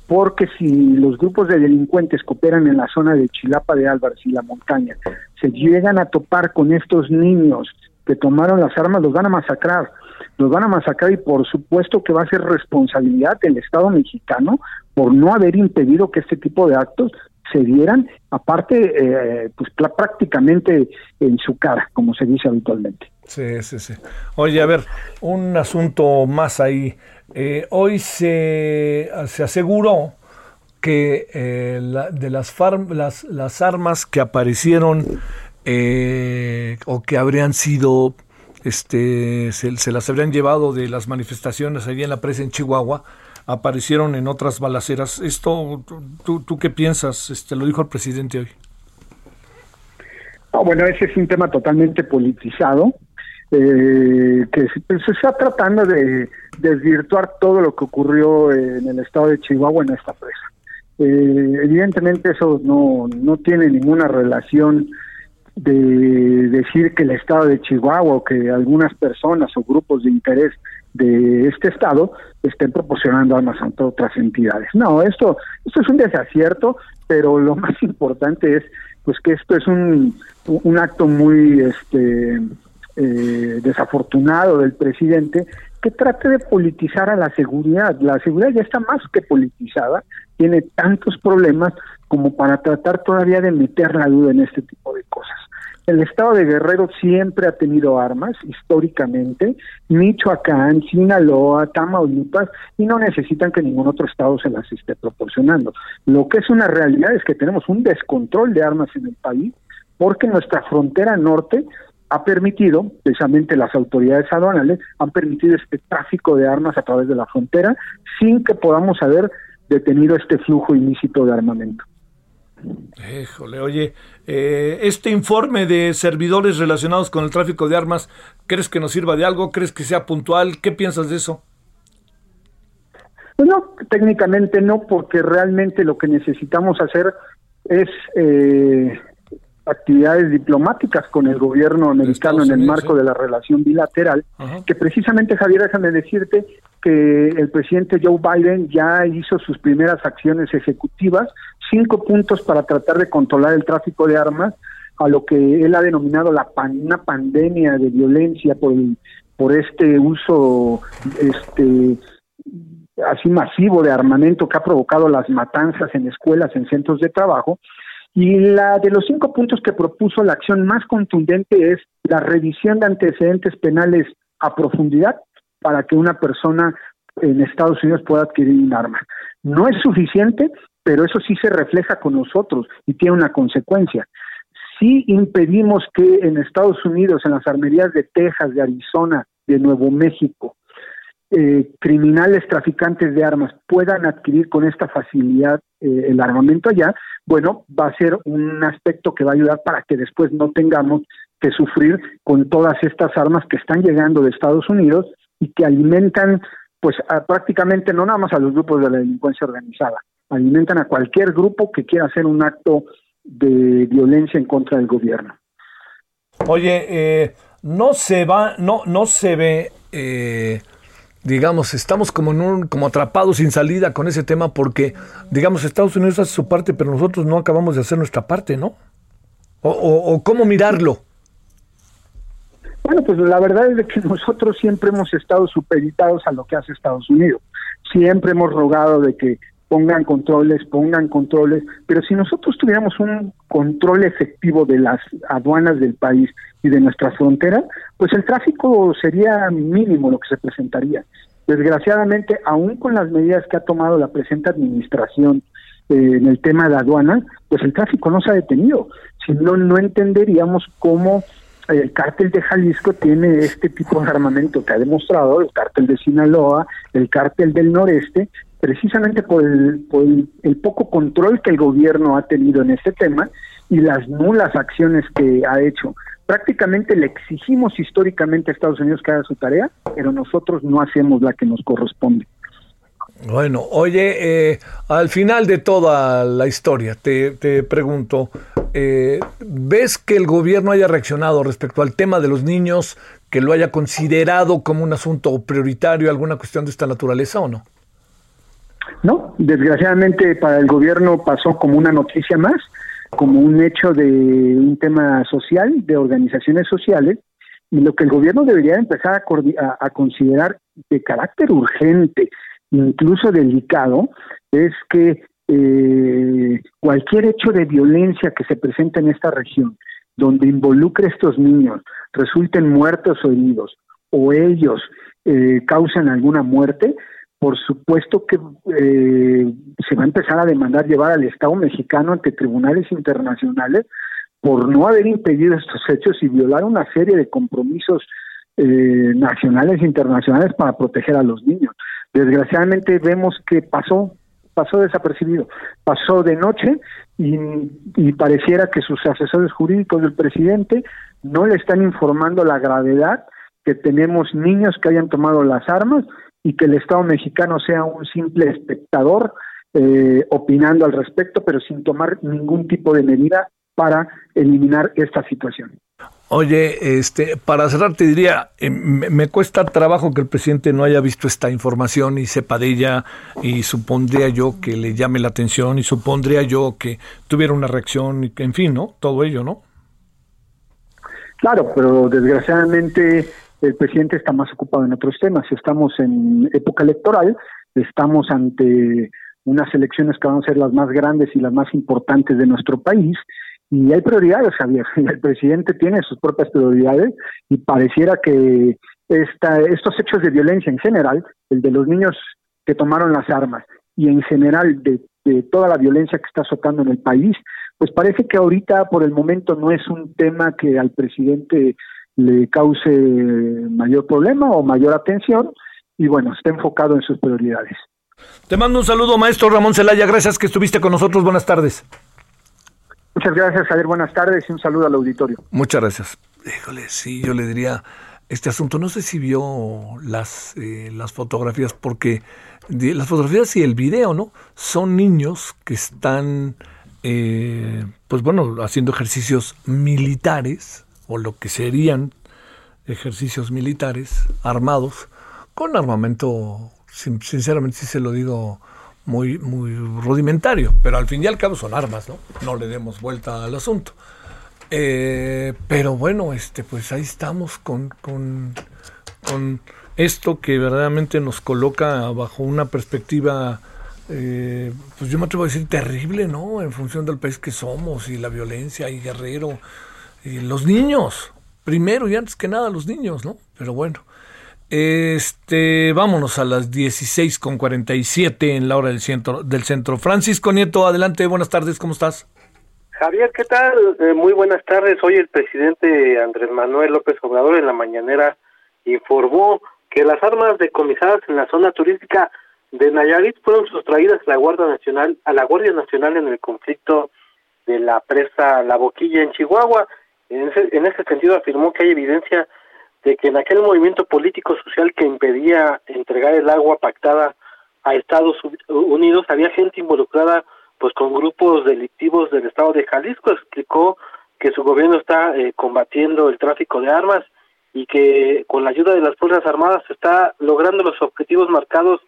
porque si los grupos de delincuentes que operan en la zona de Chilapa de Álvarez y la montaña se llegan a topar con estos niños que tomaron las armas, los van a masacrar, los van a masacrar y por supuesto que va a ser responsabilidad del Estado mexicano por no haber impedido que este tipo de actos se dieran, aparte, eh, pues prácticamente en su cara, como se dice habitualmente. Sí, sí, sí. Oye, a ver, un asunto más ahí. Eh, hoy se, se aseguró que eh, de las, las, las, armas que aparecieron eh, o que habrían sido, este, se, las habrían llevado de las manifestaciones allí en la presa en Chihuahua, aparecieron en otras balaceras. Esto, ¿tú, tú qué piensas? Este, lo dijo el presidente hoy. bueno, ese es un tema totalmente politizado eh, que se está tratando de desvirtuar todo lo que ocurrió en el estado de Chihuahua en esta presa. Eh, evidentemente eso no, no tiene ninguna relación de decir que el estado de Chihuahua o que algunas personas o grupos de interés de este estado estén proporcionando armas a otras entidades. No, esto, esto es un desacierto, pero lo [LAUGHS] más importante es pues que esto es un, un acto muy este eh, desafortunado del presidente que trate de politizar a la seguridad. La seguridad ya está más que politizada, tiene tantos problemas como para tratar todavía de meter la duda en este tipo de cosas. El estado de Guerrero siempre ha tenido armas, históricamente, Michoacán, Sinaloa, Tamaulipas, y no necesitan que ningún otro estado se las esté proporcionando. Lo que es una realidad es que tenemos un descontrol de armas en el país, porque nuestra frontera norte ha permitido, precisamente las autoridades aduanales, han permitido este tráfico de armas a través de la frontera sin que podamos haber detenido este flujo ilícito de armamento. Híjole, oye, eh, este informe de servidores relacionados con el tráfico de armas, ¿crees que nos sirva de algo? ¿Crees que sea puntual? ¿Qué piensas de eso? Pues no, técnicamente no, porque realmente lo que necesitamos hacer es eh, actividades diplomáticas con el gobierno americano en el marco de la relación bilateral, que precisamente, Javier, déjame decirte que el presidente Joe Biden ya hizo sus primeras acciones ejecutivas, cinco puntos para tratar de controlar el tráfico de armas, a lo que él ha denominado la una pandemia de violencia por, por este uso este así masivo de armamento que ha provocado las matanzas en escuelas, en centros de trabajo, y la de los cinco puntos que propuso la acción más contundente es la revisión de antecedentes penales a profundidad para que una persona en Estados Unidos pueda adquirir un arma. No es suficiente, pero eso sí se refleja con nosotros y tiene una consecuencia. Si impedimos que en Estados Unidos, en las armerías de Texas, de Arizona, de Nuevo México, eh, criminales traficantes de armas puedan adquirir con esta facilidad eh, el armamento allá, bueno, va a ser un aspecto que va a ayudar para que después no tengamos que sufrir con todas estas armas que están llegando de Estados Unidos y que alimentan, pues prácticamente no nada más a los grupos de la delincuencia organizada, alimentan a cualquier grupo que quiera hacer un acto de violencia en contra del gobierno. Oye, eh, no se va, no, no se ve eh, digamos, estamos como, en un, como atrapados sin salida con ese tema porque, digamos, Estados Unidos hace su parte, pero nosotros no acabamos de hacer nuestra parte, ¿no? ¿O, cómo mirarlo? Bueno, pues la verdad es que nosotros siempre hemos estado supeditados a lo que hace Estados Unidos. Siempre hemos rogado de que pongan controles, pongan controles, pero si nosotros tuviéramos un control efectivo de las aduanas del país y de nuestra frontera, pues el tráfico sería mínimo lo que se presentaría. Desgraciadamente, aún con las medidas que ha tomado la presente administración eh, en el tema de aduanas, pues el tráfico no se ha detenido. Si no, no entenderíamos cómo el cártel de Jalisco tiene este tipo de armamento que ha demostrado, el cártel de Sinaloa, el cártel del noreste, precisamente por el, el, poco control que el gobierno ha tenido en este tema y las nulas acciones que ha hecho. Prácticamente le exigimos históricamente a Estados Unidos que haga su tarea, pero nosotros no hacemos la que nos corresponde. Bueno, oye, eh, al final de toda la historia, te, te pregunto, eh, ¿ves que el gobierno haya reaccionado respecto al tema de los niños, que lo haya considerado como un asunto prioritario, alguna cuestión de esta naturaleza o no? No, desgraciadamente para el gobierno pasó como una noticia más, como un hecho de un tema social, de organizaciones sociales, y lo que el gobierno debería empezar a, considerar de carácter urgente, incluso delicado, es que eh, cualquier hecho de violencia que se presente en esta región, donde involucre a estos niños, resulten muertos o heridos, o ellos eh, causan alguna muerte, por supuesto que eh, se va a empezar a demandar llevar al Estado mexicano ante tribunales internacionales por no haber impedido estos hechos y violar una serie de compromisos eh, nacionales e internacionales para proteger a los niños. Desgraciadamente vemos que pasó, pasó desapercibido, pasó de noche y, y pareciera que sus asesores jurídicos del presidente no le están informando la gravedad que tenemos niños que hayan tomado las armas y que el Estado mexicano sea un simple espectador eh, opinando al respecto, pero sin tomar ningún tipo de medida para eliminar esta situación. Oye, este, para cerrar te diría, eh, me, cuesta trabajo que el presidente no haya visto esta información y sepa de ella y supondría yo que le llame la atención y supondría yo que tuviera una reacción y que, en fin, ¿no? Todo ello, ¿no? Claro, pero desgraciadamente el presidente está más ocupado en otros temas. Estamos en época electoral, estamos ante unas elecciones que van a ser las más grandes y las más importantes de nuestro país y hay prioridades, Javier. [LAUGHS] El presidente tiene sus propias prioridades y pareciera que esta, estos hechos de violencia en general, el de los niños que tomaron las armas y en general de, toda la violencia que está azotando en el país, pues parece que ahorita por el momento no es un tema que al presidente le cause mayor problema o mayor atención y bueno, está enfocado en sus prioridades. Te mando un saludo, maestro Ramón Celaya. Gracias que estuviste con nosotros. Buenas tardes. Muchas gracias, Javier. Buenas tardes y un saludo al auditorio. Muchas gracias. Híjole, sí, yo le diría este asunto. No sé si vio las, eh, las fotografías, porque las fotografías y el video, ¿no? Son niños que están, eh, pues bueno, haciendo ejercicios militares, o lo que serían ejercicios militares armados, con armamento, sinceramente, si se lo digo, muy, muy rudimentario, pero al fin y al cabo son armas, ¿no? No le demos vuelta al asunto. Eh, pero bueno, este, pues ahí estamos con, con, con, esto que verdaderamente nos coloca bajo una perspectiva, eh, pues yo me atrevo a decir terrible, ¿no? En función del país que somos y la violencia y guerrero y los niños, primero y antes que nada los niños, ¿no? Pero bueno, este, vámonos a las 16 con 47 en la hora del centro, del centro. Francisco Nieto, adelante, buenas tardes, ¿cómo estás? Javier, ¿qué tal? Eh, muy buenas tardes. Hoy el presidente Andrés Manuel López Obrador en la mañanera informó que las armas decomisadas en la zona turística de Nayarit fueron sustraídas a la Guardia Nacional, a la Guardia Nacional en el conflicto de la presa La Boquilla en Chihuahua. En ese, en ese sentido afirmó que hay evidencia de que en aquel movimiento político social que impedía entregar el agua pactada a Estados Unidos había gente involucrada pues con grupos delictivos del estado de Jalisco. Explicó que su gobierno está eh, combatiendo el tráfico de armas y que con la ayuda de las fuerzas armadas está logrando los objetivos marcados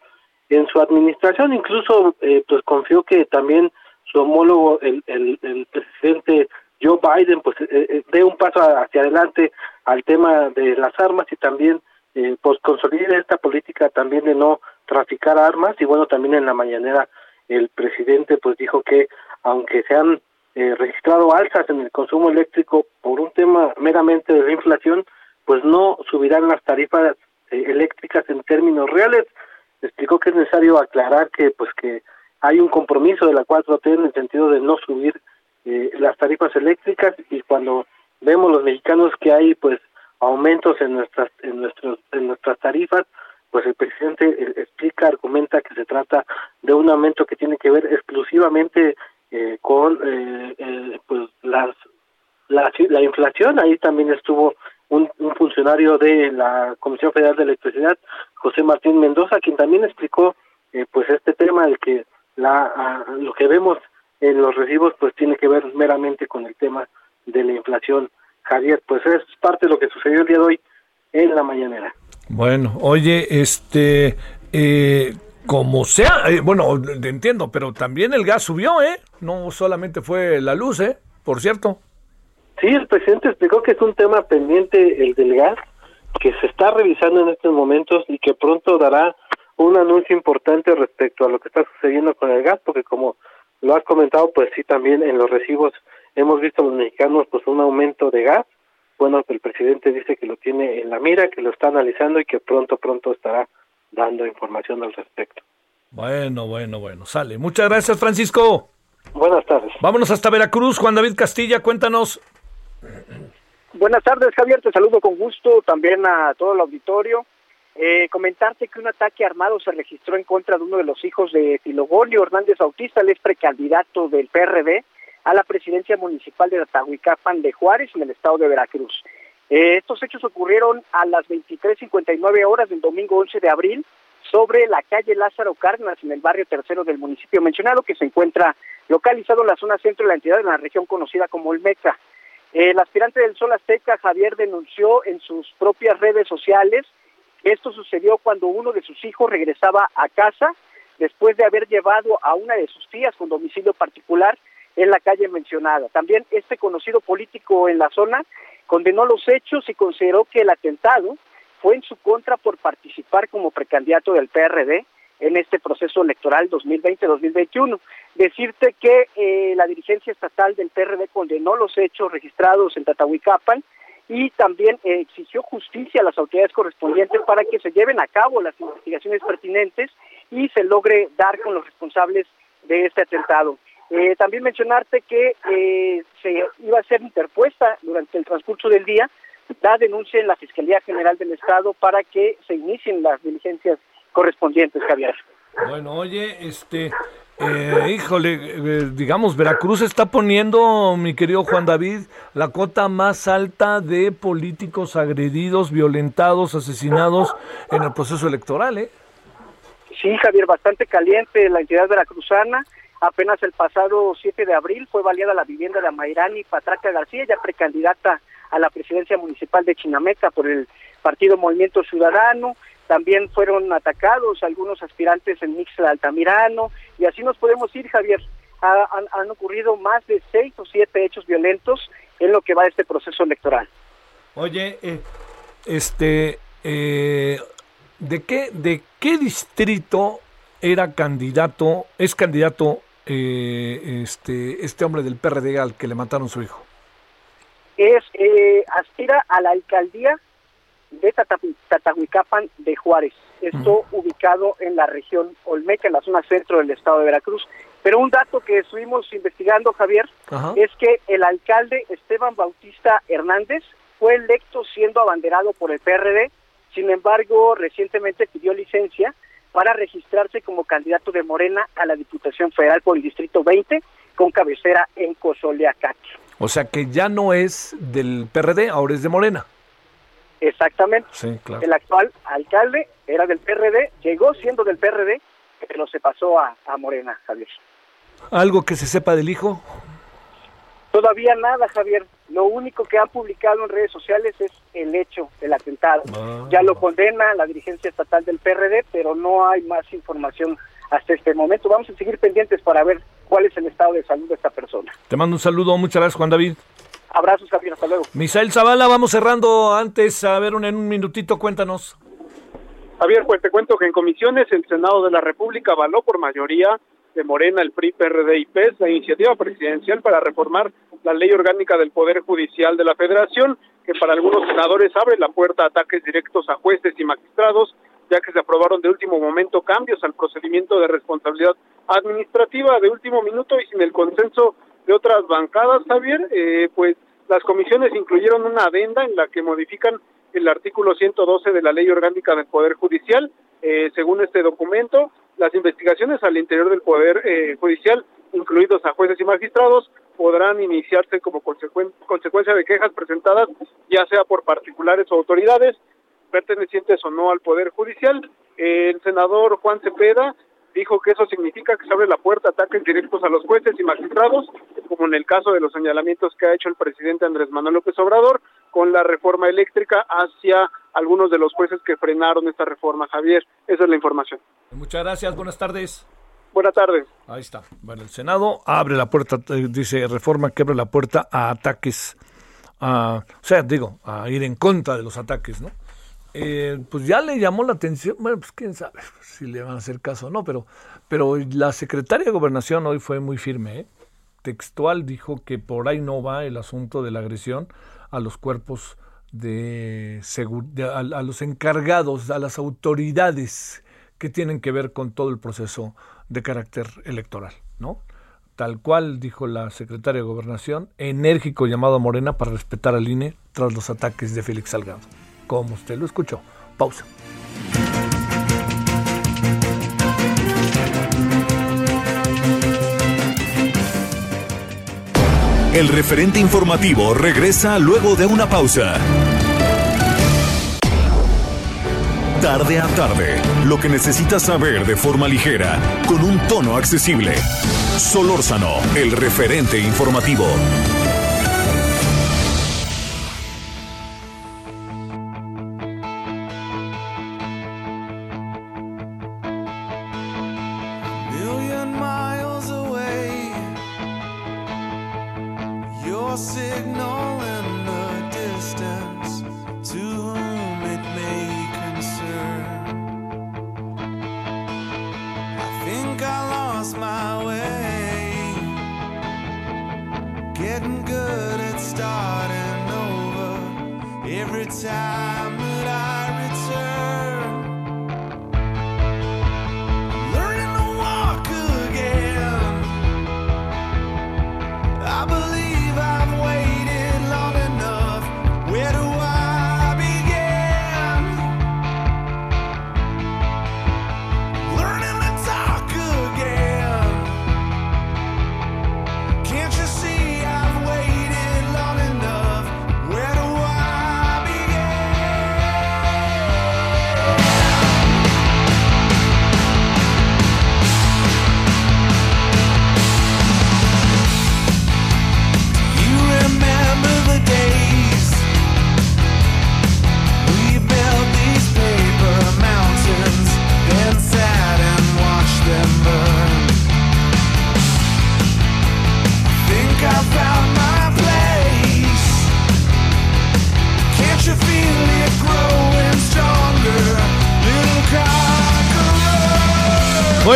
en su administración. Incluso eh, pues confió que también su homólogo el, el, el presidente Joe Biden pues eh, eh, dé un paso hacia adelante al tema de las armas y también eh, pues consolide esta política también de no traficar armas. Y bueno también en la mañanera el presidente pues dijo que aunque se han eh, registrado alzas en el consumo eléctrico por un tema meramente de la inflación pues no subirán las tarifas eléctricas en términos reales. Explicó que es necesario aclarar que pues que hay un compromiso de la 4T en el sentido de no subir eh, las tarifas eléctricas y cuando vemos los mexicanos que hay pues aumentos en nuestras en nuestros en nuestras tarifas pues el presidente eh, explica argumenta que se trata de un aumento que tiene que ver exclusivamente eh, con eh, pues las la, la inflación. Ahí también estuvo un, un, funcionario de la Comisión Federal de Electricidad José Martín Mendoza quien también explicó pues este tema el que la lo que vemos en los recibos pues tiene que ver meramente con el tema de la inflación. Javier, pues es parte de lo que sucedió el día de hoy en la mañanera. Bueno, oye, este, eh, como sea, eh, bueno, entiendo, pero también el gas subió, ¿eh? No solamente fue la luz, ¿eh? Por cierto. Sí, el presidente explicó que es un tema pendiente el del gas, que se está revisando en estos momentos y que pronto dará un anuncio importante respecto a lo que está sucediendo con el gas, porque como lo has comentado, pues sí, también en los recibos hemos visto los mexicanos pues un aumento de gas. Bueno, el presidente dice que lo tiene en la mira, que lo está analizando y que pronto, pronto estará dando información al respecto. Bueno, bueno, bueno, sale. Muchas gracias, Francisco. Buenas tardes. Vámonos hasta Veracruz. Juan David Castilla, cuéntanos. Buenas tardes, Javier. Te saludo con gusto también a todo el auditorio. Eh, comentarte que un ataque armado se registró en contra de uno de los hijos de Filogonio Hernández Bautista, el ex precandidato del PRD a la presidencia municipal de Atahuicapan de Juárez, en el estado de Veracruz. Eh, estos hechos ocurrieron a las 23.59 horas del domingo 11 de abril sobre la calle Lázaro Cárdenas, en el barrio tercero del municipio mencionado, que se encuentra localizado en la zona centro de la entidad, en la región conocida como Olmeca. El aspirante del Sol Azteca, Javier, denunció en sus propias redes sociales esto sucedió cuando uno de sus hijos regresaba a casa después de haber llevado a una de sus tías con domicilio particular en la calle mencionada. También este conocido político en la zona condenó los hechos y consideró que el atentado fue en su contra por participar como precandidato del PRD en este proceso electoral 2020-2021. Decirte que eh, la dirigencia estatal del PRD condenó los hechos registrados en Tatahuicapan y también eh, exigió justicia a las autoridades correspondientes para que se lleven a cabo las investigaciones pertinentes y se logre dar con los responsables de este atentado. Eh, también mencionarte que eh, se iba a ser interpuesta durante el transcurso del día la denuncia en la Fiscalía General del Estado para que se inicien las diligencias correspondientes, Javier. Bueno, oye, este, eh, híjole, eh, digamos, Veracruz está poniendo, mi querido Juan David, la cota más alta de políticos agredidos, violentados, asesinados en el proceso electoral, ¿eh? Sí, Javier, bastante caliente la entidad veracruzana. Apenas el pasado 7 de abril fue baleada la vivienda de Amairani Patraca García, ya precandidata a la presidencia municipal de Chinameca por el partido Movimiento Ciudadano también fueron atacados algunos aspirantes en Mixla Altamirano, y así nos podemos ir, Javier. han, ocurrido más de seis o siete hechos violentos en lo que va de este proceso electoral. Oye, eh, este, eh, ¿de qué de qué distrito era candidato, es candidato eh, este este hombre del PRD al que le mataron su hijo? Es aspira a la alcaldía de Tatahuicapan de Juárez. Esto ubicado en la región Olmeca, en la zona centro del estado de Veracruz. Pero un dato que estuvimos investigando, Javier, es que el alcalde Esteban Bautista Hernández fue electo siendo abanderado por el PRD, sin embargo, recientemente pidió licencia para registrarse como candidato de Morena a la Diputación Federal por el Distrito 20, con cabecera en Cozoleacaque. O sea que ya no es del PRD, ahora es de Morena. Exactamente. El actual alcalde era del PRD, llegó siendo del PRD, pero se pasó a, Morena, Javier. ¿Algo que se sepa del hijo? Todavía nada, Javier. Lo único que han publicado en redes sociales es el hecho del atentado. Ah. Ya lo condena la dirigencia estatal del PRD, pero no hay más información hasta este momento. Vamos a seguir pendientes para ver cuál es el estado de salud de esta persona. Te mando un saludo. Muchas gracias, Juan David. Abrazos, Javier, hasta luego. Misael Zavala, vamos cerrando antes, a ver, en un minutito, cuéntanos. Javier, pues te cuento que en comisiones el Senado de la República avaló por mayoría de Morena, el PRI, PRD y PES la iniciativa presidencial para reformar la ley orgánica del Poder Judicial de la Federación, que para algunos senadores abre la puerta a ataques directos a jueces y magistrados, ya que se aprobaron de último momento cambios al procedimiento de responsabilidad administrativa de último minuto y sin el consenso de otras bancadas, Javier, eh, pues las comisiones incluyeron una adenda en la que modifican el artículo 112 de la Ley Orgánica del Poder Judicial. Eh, según este documento, las investigaciones al interior del Poder eh, Judicial, incluidos a jueces y magistrados, podrán iniciarse como consecuencia de quejas presentadas, ya sea por particulares o autoridades, pertenecientes o no al Poder Judicial. El senador Juan Cepeda dijo que eso significa que se abre la puerta a ataques directos a los jueces y magistrados, como en el caso de los señalamientos que ha hecho el presidente Andrés Manuel López Obrador, con la reforma eléctrica hacia algunos de los jueces que frenaron esta reforma. Javier, esa es la información. Muchas gracias, buenas tardes. Buenas tardes. Ahí está. Bueno, el Senado abre la puerta, eh, dice reforma que abre la puerta a ataques, a, o sea, digo, a ir en contra de los ataques, ¿no? Eh, pues ya le llamó la atención, bueno, pues quién sabe si le van a hacer caso o no, pero, pero la secretaria de Gobernación hoy fue muy firme, ¿eh? textual dijo que por ahí no va el asunto de la agresión a los cuerpos de, seguridad, a, los encargados, a las autoridades que tienen que ver con todo el proceso de carácter electoral, ¿no? Tal cual dijo la secretaria de Gobernación, enérgico llamado a Morena para respetar al INE tras los ataques de Félix Salgado. Como usted lo escuchó. Pausa. El referente informativo regresa luego de una pausa. Tarde a tarde, lo que necesitas saber de forma ligera, con un tono accesible. Solórzano, el referente informativo.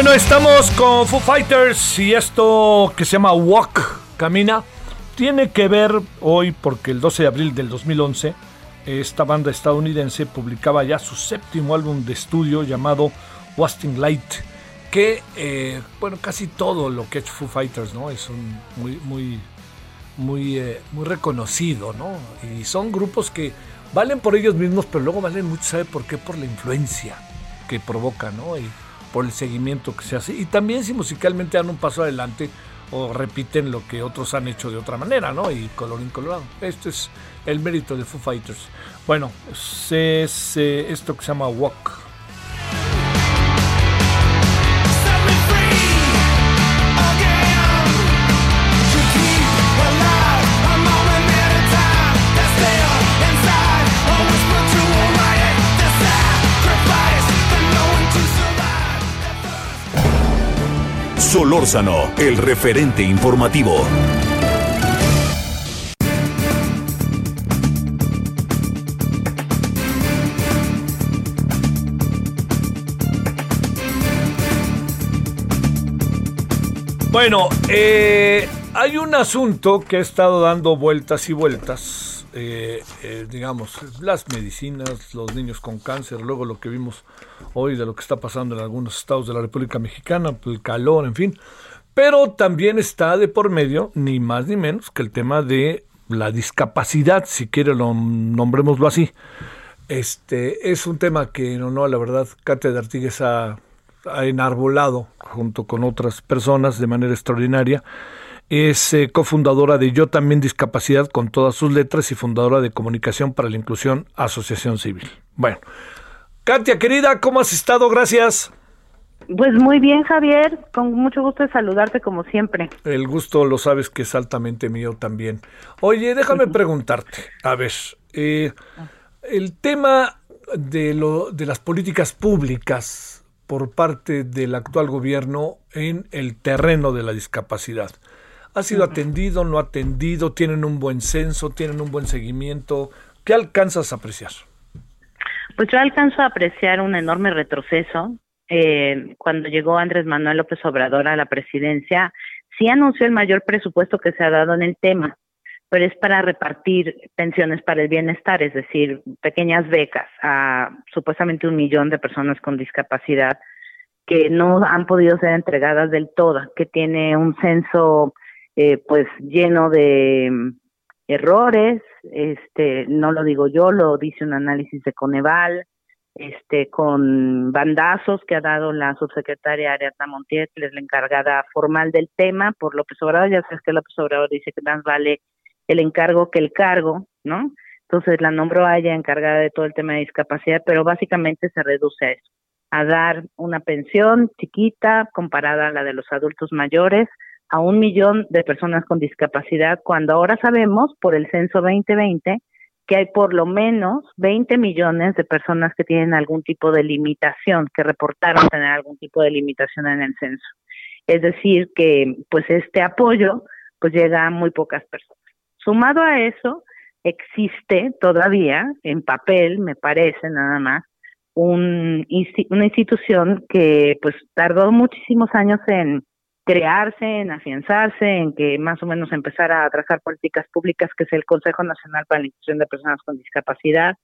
Bueno, estamos con Foo Fighters y esto que se llama Walk, Camina, tiene que ver hoy porque el 12 de abril del 2011 esta banda estadounidense publicaba ya su séptimo álbum de estudio llamado Wasting Light, que, eh, bueno, casi todo lo que hecho Foo Fighters, ¿no? Es un muy, muy, muy, eh, muy reconocido, ¿no? Y son grupos que valen por ellos mismos, pero luego valen mucho, ¿sabe por qué? Por la influencia que provoca, ¿no? Y, por el seguimiento que se hace y también si musicalmente dan un paso adelante o repiten lo que otros han hecho de otra manera, ¿no? Y color incolorado. Este es el mérito de Foo Fighters. Bueno, es, esto que se llama Walk. Solórzano, el referente informativo. Bueno, eh, hay un asunto que ha estado dando vueltas y vueltas, eh, eh, digamos, las medicinas, los niños con cáncer, luego lo que vimos hoy de lo que está pasando en algunos estados de la República Mexicana, el calor, en fin. Pero también está de por medio, ni más ni menos, que el tema de la discapacidad, si quiere lo nombrémoslo así. Este es un tema que, no, no, la verdad, Katia de Artigues ha enarbolado junto con otras personas de manera extraordinaria. Es eh, cofundadora de Yo también Discapacidad con todas sus letras y fundadora de Comunicación para la Inclusión Asociación Civil. Bueno, Katia, querida, ¿cómo has estado? Gracias. Pues muy bien, Javier, con mucho gusto de saludarte como siempre. El gusto lo sabes que es altamente mío también. Oye, déjame preguntarte, a ver, Eh, el tema de, lo, de las políticas públicas por parte del actual gobierno en el terreno de la discapacidad. ¿Ha sido atendido, no atendido? ¿Tienen un buen censo? ¿Tienen un buen seguimiento? ¿Qué alcanzas a apreciar? Pues yo alcanzo a apreciar un enorme retroceso. Eh, cuando llegó Andrés Manuel López Obrador a la presidencia, sí anunció el mayor presupuesto que se ha dado en el tema, pero es para repartir pensiones para el bienestar, es decir, pequeñas becas a supuestamente un millón de personas con discapacidad que no han podido ser entregadas del todo, que tiene un censo eh, pues lleno de mm, errores, este, no lo digo yo, lo dice un análisis de Coneval, este, con bandazos que ha dado la subsecretaria Ariadna Montiel, que es la encargada formal del tema, por López Obrador, ya sabes que López Obrador dice que más vale el encargo que el cargo, ¿no? Entonces la nombró a ella encargada de todo el tema de discapacidad, pero básicamente se reduce a eso, a dar una pensión chiquita comparada a la de los adultos mayores a un millón de personas con discapacidad, cuando ahora sabemos por el censo 2020 que hay por lo menos 20 millones de personas que tienen algún tipo de limitación, que reportaron tener algún tipo de limitación en el censo. Es decir, que pues este apoyo pues llega a muy pocas personas. Sumado a eso, existe todavía en papel, me parece nada más, un, una institución que pues tardó muchísimos años en crearse, en afianzarse, en que más o menos empezara a trazar políticas públicas, que es el Consejo Nacional para la Inclusión de Personas con Discapacidad,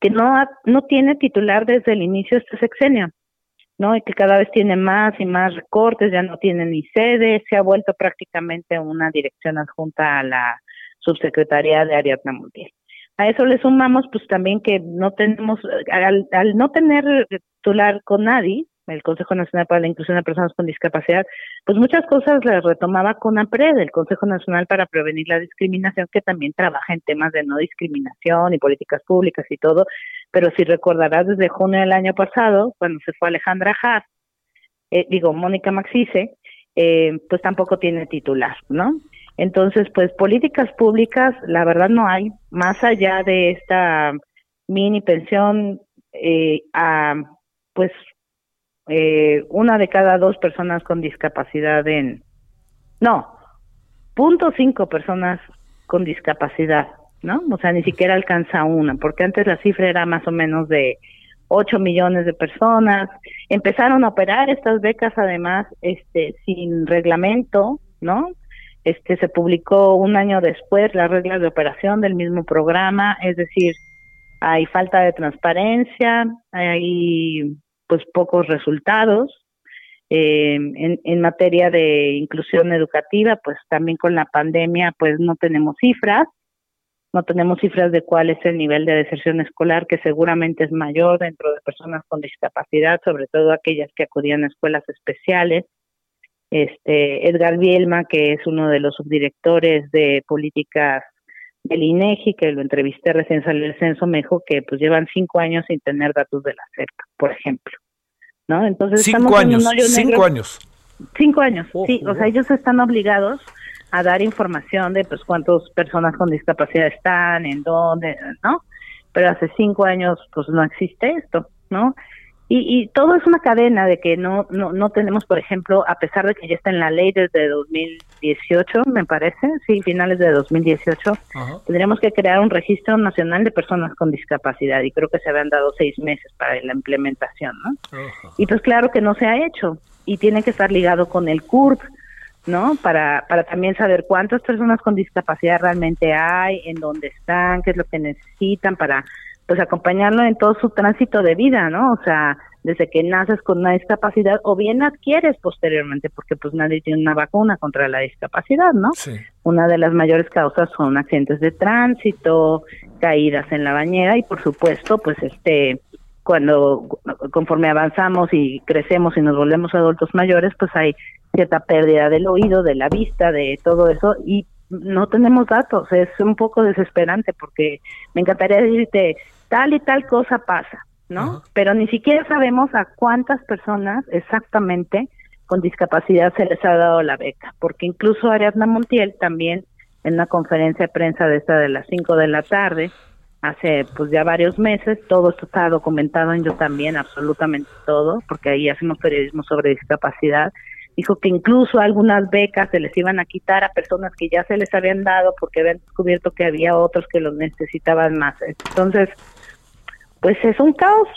que no, no tiene titular desde el inicio de este sexenio, ¿no? Y que cada vez tiene más y más recortes, ya no tiene ni sede, se ha vuelto prácticamente una dirección adjunta a la subsecretaría de Ariadna Montiel. A eso le sumamos pues también que no tenemos, al, al no tener titular con nadie, el Consejo Nacional para la Inclusión de Personas con Discapacidad, pues muchas cosas las retomaba con APRED, el Consejo Nacional para Prevenir la Discriminación, que también trabaja en temas de no discriminación y políticas públicas y todo, pero si recordarás desde junio del año pasado, cuando se fue Alejandra Haas, eh, digo, Mónica Maxice, eh, pues tampoco tiene titular, ¿no? Entonces, pues políticas públicas, la verdad no hay, más allá de esta mini pensión eh, a, pues eh, una de cada dos personas con discapacidad en, no, punto cinco personas con discapacidad, ¿no? O sea, ni siquiera alcanza una, porque antes la cifra era más o menos de 8 millones de personas. Empezaron a operar estas becas además este sin reglamento, ¿no? Este se publicó un año después las reglas de operación del mismo programa, es decir, hay falta de transparencia, hay pues pocos resultados. Eh, en, materia de inclusión educativa, pues también con la pandemia, pues no tenemos cifras, no tenemos cifras de cuál es el nivel de deserción escolar, que seguramente es mayor dentro de personas con discapacidad, sobre todo aquellas que acudían a escuelas especiales. Este Edgar Bielma, que es uno de los subdirectores de políticas del INEGI, que lo entrevisté recién salió el censo, me dijo que pues llevan cinco años sin tener datos de la cerca, por ejemplo. ¿No? Entonces cinco años, cinco años. Cinco años, sí, o sea, ellos están obligados a dar información de pues cuántas personas con discapacidad están, en dónde, ¿no? Pero hace cinco años pues no existe esto, ¿no? Y, y todo es una cadena de que no, no, no tenemos, por ejemplo, a pesar de que ya está en la ley desde 2018, me parece, sí, finales de 2018, tendríamos que crear un registro nacional de personas con discapacidad y creo que se habían dado seis meses para la implementación, ¿no? Y pues claro que no se ha hecho y tiene que estar ligado con el CURP, ¿no? Para, para también saber cuántas personas con discapacidad realmente hay, en dónde están, qué es lo que necesitan para pues acompañarlo en todo su tránsito de vida, ¿no? O sea, desde que naces con una discapacidad o bien adquieres posteriormente, porque pues nadie tiene una vacuna contra la discapacidad, ¿no? Sí. Una de las mayores causas son accidentes de tránsito, caídas en la bañera y por supuesto, pues este cuando conforme avanzamos y crecemos y nos volvemos adultos mayores, pues hay cierta pérdida del oído, de la vista, de todo eso y no tenemos datos, es un poco desesperante porque me encantaría decirte tal y tal cosa pasa, ¿no? Pero ni siquiera sabemos a cuántas personas exactamente con discapacidad se les ha dado la beca, porque incluso Ariadna Montiel también en una conferencia de prensa de esta de las 5 de la tarde hace pues ya varios meses, todo esto está documentado en yo también, absolutamente todo, porque ahí hacemos periodismo sobre discapacidad, dijo que incluso algunas becas se les iban a quitar a personas que ya se les habían dado porque habían descubierto que había otros que los necesitaban más. Entonces, pues es un caos.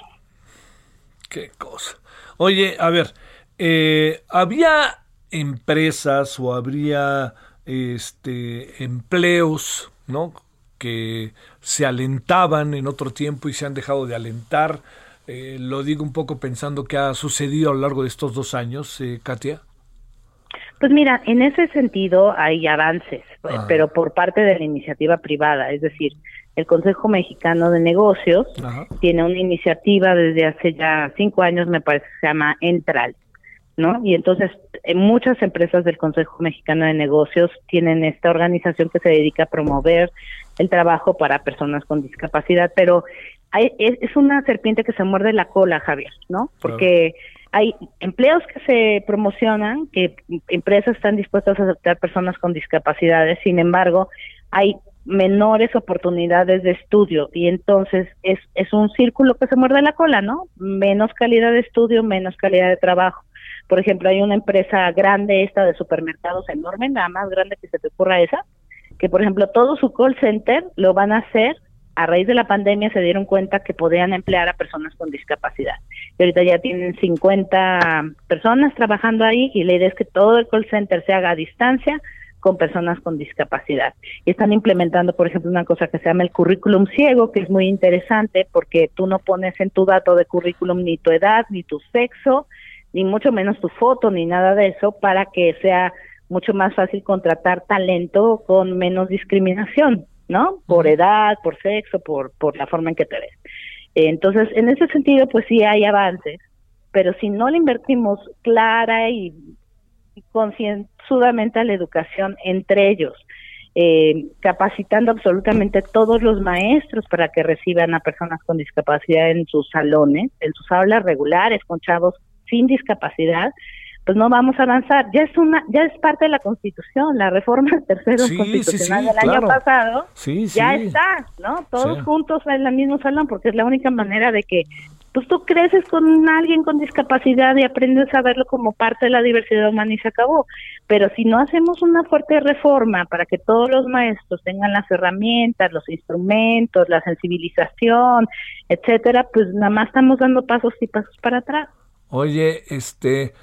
Qué cosa. Oye, a ver, eh, ¿había empresas o habría este empleos, ¿no? que se alentaban en otro tiempo y se han dejado de alentar. Eh, lo digo un poco pensando que ha sucedido a lo largo de estos dos años, eh, Katia. Pues mira, en ese sentido hay avances, ah. pero por parte de la iniciativa privada, es decir, el Consejo Mexicano de Negocios tiene una iniciativa desde hace ya cinco años, me parece que se llama Entral, ¿no? Y entonces muchas empresas del Consejo Mexicano de Negocios tienen esta organización que se dedica a promover el trabajo para personas con discapacidad, pero hay, es, una serpiente que se muerde la cola, Javier, ¿no? Porque hay empleos que se promocionan, que empresas están dispuestas a aceptar personas con discapacidades, sin embargo, hay menores oportunidades de estudio y entonces es, es un círculo que se muerde la cola, ¿no? Menos calidad de estudio, menos calidad de trabajo. Por ejemplo, hay una empresa grande, esta de supermercados enorme, la más grande que se te ocurra esa, que por ejemplo todo su call center lo van a hacer a raíz de la pandemia se dieron cuenta que podían emplear a personas con discapacidad. Y ahorita ya tienen 50 personas trabajando ahí y la idea es que todo el call center se haga a distancia con personas con discapacidad. Y están implementando, por ejemplo, una cosa que se llama el currículum ciego, que es muy interesante porque tú no pones en tu dato de currículum ni tu edad, ni tu sexo, ni mucho menos tu foto, ni nada de eso, para que sea mucho más fácil contratar talento con menos discriminación, ¿no? Por edad, por sexo, por, por la forma en que te ves. Entonces, en ese sentido, pues sí hay avances, pero si no le invertimos clara y concienzudamente a la educación entre ellos, eh, capacitando absolutamente todos los maestros para que reciban a personas con discapacidad en sus salones, en sus aulas regulares, con chavos sin discapacidad, pues no vamos a avanzar. Ya es una, ya es parte de la Constitución, la reforma [LAUGHS] del tercero constitucional del año pasado, ya está, ¿no? Todos juntos en el mismo salón, porque es la única manera de que, pues tú creces con alguien con discapacidad y aprendes a verlo como parte de la diversidad humana y se acabó. Pero si no hacemos una fuerte reforma para que todos los maestros tengan las herramientas, los instrumentos, la sensibilización, etcétera, pues nada más estamos dando pasos y pasos para atrás. Oye, este,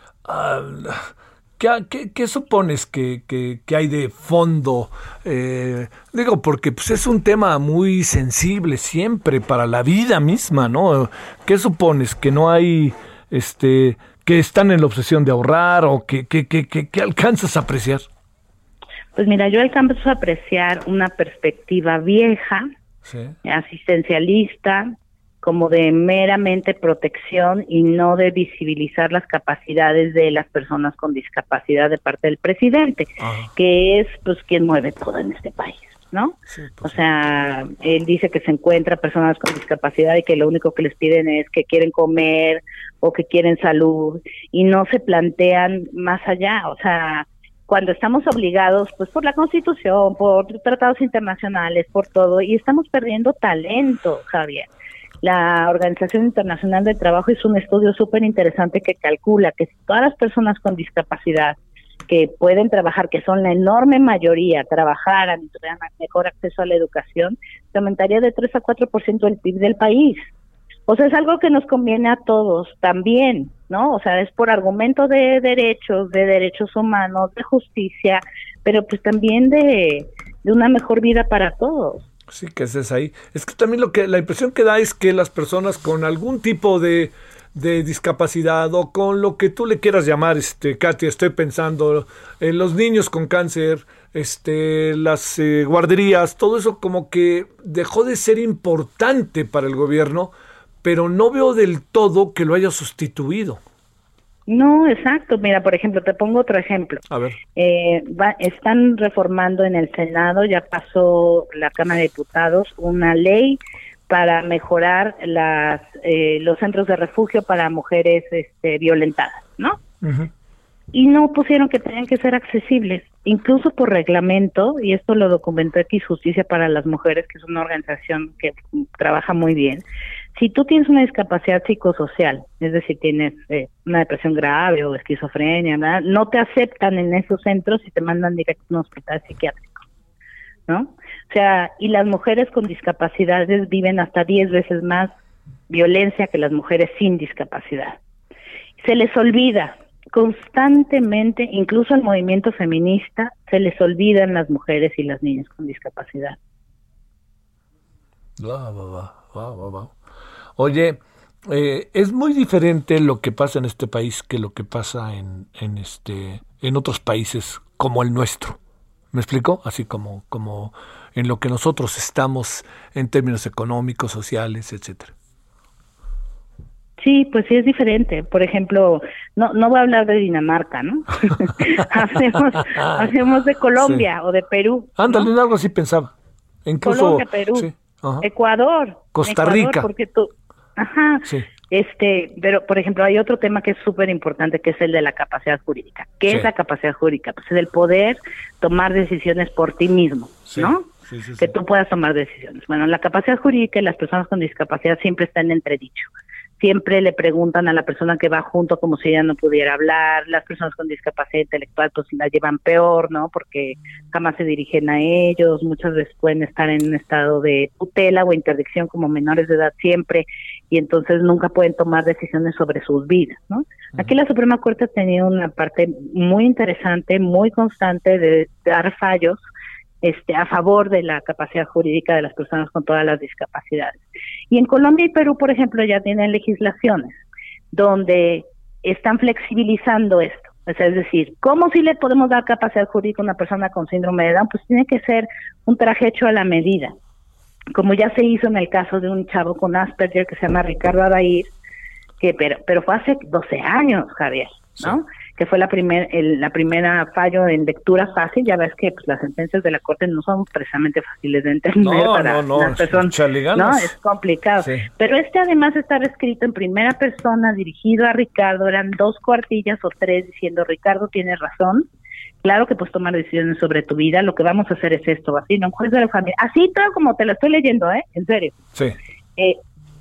¿Qué, qué, supones que, que, hay de fondo? Eh, digo, porque pues, es un tema muy sensible siempre para la vida misma, ¿no? ¿Qué supones? ¿Que no hay, este, que están en la obsesión de ahorrar o que, que, que, que alcanzas a apreciar? Pues mira, yo alcanzo a apreciar una perspectiva vieja, asistencialista, como de meramente protección y no de visibilizar las capacidades de las personas con discapacidad de parte del presidente, que es pues quien mueve todo en este país. ¿no? Pues o sea, él dice que se encuentra personas con discapacidad y que lo único que les piden es que quieren comer o que quieren salud y no se plantean más allá, o sea, cuando estamos obligados, pues por la Constitución, por tratados internacionales, por todo, y estamos perdiendo talento, Javier. La Organización Internacional del Trabajo hizo un estudio súper interesante que calcula que si todas las personas con discapacidad que pueden trabajar, que son la enorme mayoría, trabajaran y tuvieran mejor acceso a la educación, se aumentaría de 3 a 4% el PIB del país. O sea, es algo que nos conviene a todos también, ¿no? O sea, es por argumento de derechos, de derechos humanos, de justicia, pero pues también de, de una mejor vida para todos. Sí, que es ahí. Es que también lo que la impresión que da es que las personas con algún tipo de, discapacidad o con lo que tú le quieras llamar, este, Katia, estoy pensando en los niños con cáncer, este, las eh, guarderías, todo eso como que dejó de ser importante para el gobierno, pero no veo del todo que lo haya sustituido. No, exacto. Mira, por ejemplo, te pongo otro ejemplo. A ver. Eh, están reformando en el Senado, ya pasó la Cámara de Diputados, una ley para mejorar las, eh, los centros de refugio para mujeres este, violentadas, ¿no? Y no pusieron que tenían que ser accesibles. incluso por reglamento, y esto lo documentó X Justicia para las Mujeres, que es una organización que trabaja muy bien, si tú tienes una discapacidad psicosocial, es decir, tienes eh, una depresión grave o esquizofrenia, no te aceptan en esos centros y te mandan directo a un hospital psiquiátrico, ¿no? O sea, y las mujeres con discapacidades viven hasta 10 veces más violencia que las mujeres sin discapacidad. Se les olvida constantemente, incluso el movimiento feminista, se les olvidan las mujeres y las niñas con discapacidad. Oye, eh, es muy diferente lo que pasa en este país que lo que pasa en, en, este, en otros países como el nuestro. ¿Me explico? Así como, como en lo que nosotros estamos en términos económicos, sociales, etcétera. Sí, pues sí es diferente. Por ejemplo, no no voy a hablar de Dinamarca, ¿no? [LAUGHS] [LAUGHS] hacemos, hacemos de Colombia o de Perú. Ándale, en algo así pensaba. Incluso Colombia, Perú, Ecuador, Costa Rica. porque tú, ajá. Sí. Este, pero por ejemplo, hay otro tema que es súper importante, que es el de la capacidad jurídica. ¿Qué es la capacidad jurídica? Pues es el poder tomar decisiones por ti mismo, ¿no? Sí, que tú puedas tomar decisiones. Bueno, la capacidad jurídica y las personas con discapacidad siempre están en entredicho siempre le preguntan a la persona que va junto como si ella no pudiera hablar, las personas con discapacidad intelectual pues la llevan peor, ¿no? Porque jamás se dirigen a ellos, muchas veces pueden estar en un estado de tutela o interdicción como menores de edad siempre y entonces nunca pueden tomar decisiones sobre sus vidas, ¿no? Aquí la Suprema Corte ha tenido una parte muy interesante, muy constante de dar fallos este, a favor de la capacidad jurídica de las personas con todas las discapacidades. Y en Colombia y Perú, por ejemplo, ya tienen legislaciones donde están flexibilizando esto. es decir, ¿cómo si le podemos dar capacidad jurídica a una persona con síndrome de Down? Pues tiene que ser un traje hecho a la medida. Como ya se hizo en el caso de un chavo con Asperger que se llama Ricardo Adair, que pero, pero fue hace 12 años, Javier, ¿no? que fue la, primer, el, la primera fallo en lectura fácil. Ya ves que pues, las sentencias de la Corte no son precisamente fáciles de entender no, para no, no, las personas. No, es complicado. Pero este además estaba escrito en primera persona, dirigido a Ricardo. Eran dos cuartillas o tres diciendo, Ricardo tiene razón. Claro que puedes tomar decisiones sobre tu vida. Lo que vamos a hacer es esto, así, no un juez de la familia. Así todo como te lo estoy leyendo, ¿eh? En serio. Sí. Eh,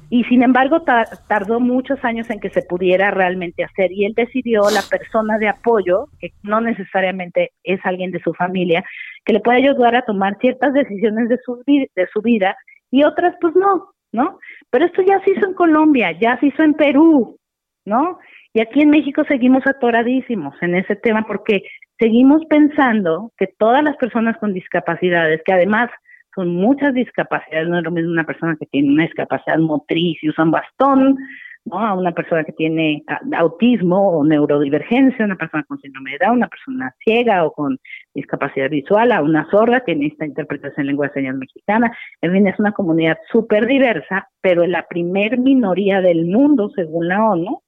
y sin embargo tardó muchos años en que se pudiera realmente hacer y él decidió la persona de apoyo, que no necesariamente es alguien de su familia, que le puede ayudar a tomar ciertas decisiones de su, de su vida y otras pues no, ¿no? Pero esto ya se hizo en Colombia, ya se hizo en Perú, ¿no? Y aquí en México seguimos atoradísimos en ese tema porque seguimos pensando que todas las personas con discapacidades, que además son muchas discapacidades, no es lo mismo una persona que tiene una discapacidad motriz y usa un bastón, ¿no? A una persona que tiene autismo o neurodivergencia, una persona con síndrome de Down, una persona ciega o con discapacidad visual, a una sorda que necesita interpretación en lengua de señas mexicana. En fin, es una comunidad súper diversa, pero la primer minoría del mundo, según la ONU,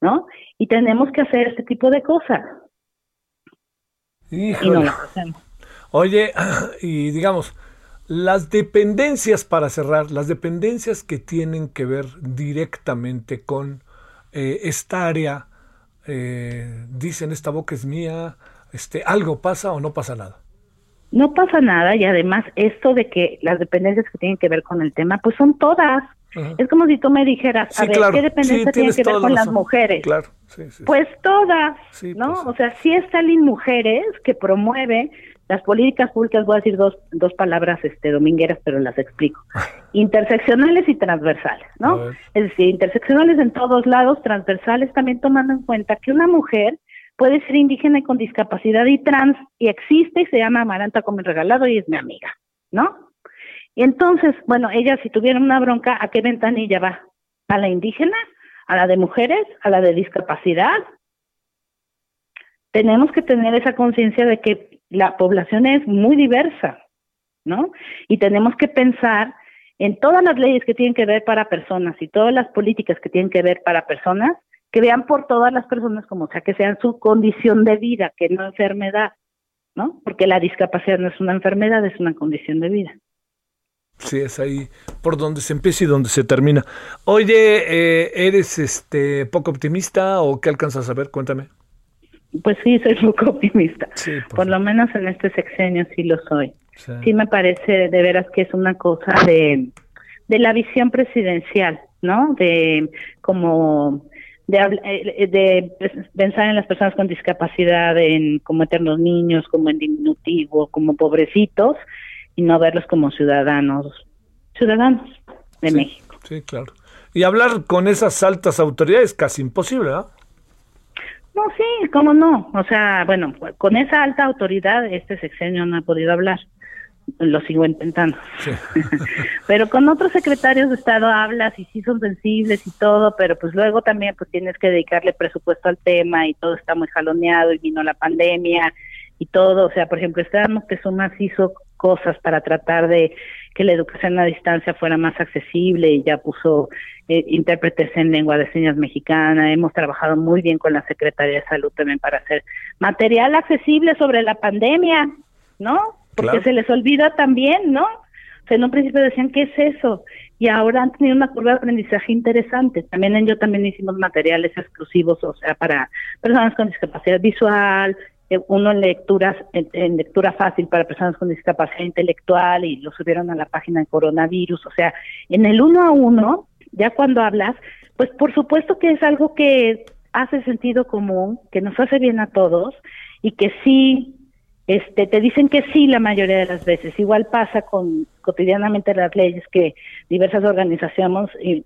¿no? Y tenemos que hacer este tipo de cosas. Y no lo hacemos. Oye, [CLEARS THROAT] y digamos, las dependencias, para cerrar, las dependencias que tienen que ver directamente con eh, esta área, eh, dicen esta boca es mía, este, ¿algo pasa o no pasa nada? No pasa nada y además esto de que las dependencias que tienen que ver con el tema, pues son todas. Es como si tú me dijeras, a ver, ¿qué dependencia tiene que ver con las mujeres? Claro, pues todas, ¿no? Pues o sea, sí está el Mujeres que promueve las políticas públicas, voy a decir dos, dos palabras este, domingueras, pero las explico. [LAUGHS] Interseccionales y transversales, ¿no? Es decir, interseccionales en todos lados, transversales también tomando en cuenta que una mujer puede ser indígena y con discapacidad y trans y existe y se llama Amaranta como el regalado y es mi amiga, ¿no? Entonces, bueno, ella si tuviera una bronca, ¿a qué ventanilla va? ¿A la indígena? ¿A la de mujeres? ¿A la de discapacidad? Tenemos que tener esa conciencia de que la población es muy diversa, ¿no? Y tenemos que pensar en todas las leyes que tienen que ver para personas y todas las políticas que tienen que ver para personas, que vean por todas las personas como sea que sean su condición de vida, que no enfermedad, ¿no? Porque la discapacidad no es una enfermedad, es una condición de vida. Sí, es ahí por donde se empieza y donde se termina. Oye, eh, ¿eres este poco optimista o qué alcanzas a ver? Cuéntame. pues sí, soy poco optimista. Por lo menos en este sexenio sí lo soy. Sí. me parece de veras que es una cosa de, de la visión presidencial, ¿no? De como de, eh, de pensar en las personas con discapacidad en como eternos niños, como en diminutivo, como pobrecitos y no verlos como ciudadanos, ciudadanos de México. Sí, claro. Y hablar con esas altas autoridades es casi imposible, ¿verdad? No, sí, cómo no. O sea, bueno, con esa alta autoridad este sexenio no ha podido hablar. Lo sigo intentando. [LAUGHS] pero con otros secretarios de Estado hablas y sí son sensibles y todo, pero pues luego también pues tienes que dedicarle presupuesto al tema y todo está muy jaloneado y vino la pandemia y todo. O sea, por ejemplo, Estamos que Sumas hizo cosas para tratar de que la educación a distancia fuera más accesible y ya puso eh, intérpretes en lengua de señas mexicana. Hemos trabajado muy bien con la Secretaría de Salud también para hacer material accesible sobre la pandemia, ¿no? Porque se les olvida también, ¿no? O sea, en un principio decían, ¿qué es eso? Y ahora han tenido una curva de aprendizaje interesante. También en yo también hicimos materiales exclusivos, o sea, para personas con discapacidad visual, uno en lecturas en, lectura fácil para personas con discapacidad intelectual y lo subieron a la página de coronavirus, o sea, en el uno a uno, ya cuando hablas, pues por supuesto que es algo que hace sentido común, que nos hace bien a todos y que sí este, te dicen que sí la mayoría de las veces. Igual pasa con cotidianamente las leyes que diversas organizaciones y,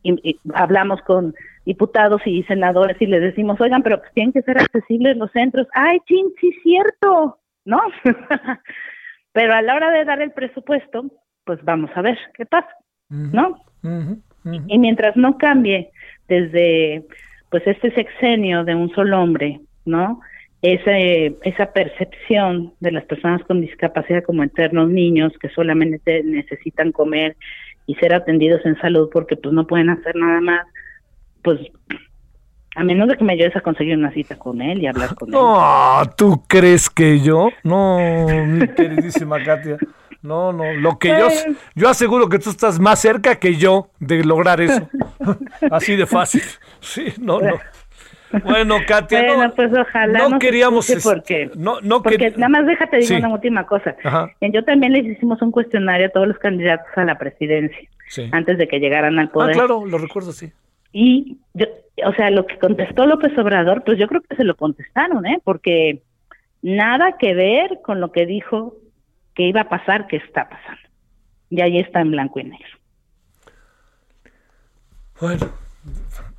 hablamos con diputados y senadores y les decimos, oigan, pero pues tienen que ser accesibles los centros. Ay, chin, sí, cierto, ¿no? [LAUGHS] pero a la hora de dar el presupuesto, pues vamos a ver qué pasa, ¿no? Y mientras no cambie desde pues este sexenio de un solo hombre, ¿no? esa, esa percepción de las personas con discapacidad como eternos niños que solamente necesitan comer y ser atendidos en salud porque pues no pueden hacer nada más, pues a menos de que me ayudes a conseguir una cita con él y hablar con él. No, ¿tú crees que yo? No, mi queridísima Katia. No, no, lo que yo, pues yo aseguro que tú estás más cerca que yo de lograr eso. [LAUGHS] Así de fácil. Sí, no, no. Bueno, Katia, no, pues ojalá no, queríamos porque, no, no porque nada más déjate decir una última cosa. Yo también les hicimos un cuestionario a todos los candidatos a la presidencia antes de que llegaran al poder. Ah, claro, lo recuerdo, sí. Y yo, o sea, lo que contestó López Obrador, pues yo creo que se lo contestaron, ¿eh? Porque nada que ver con lo que dijo que iba a pasar, que está pasando. Y ahí está en blanco y negro. Bueno,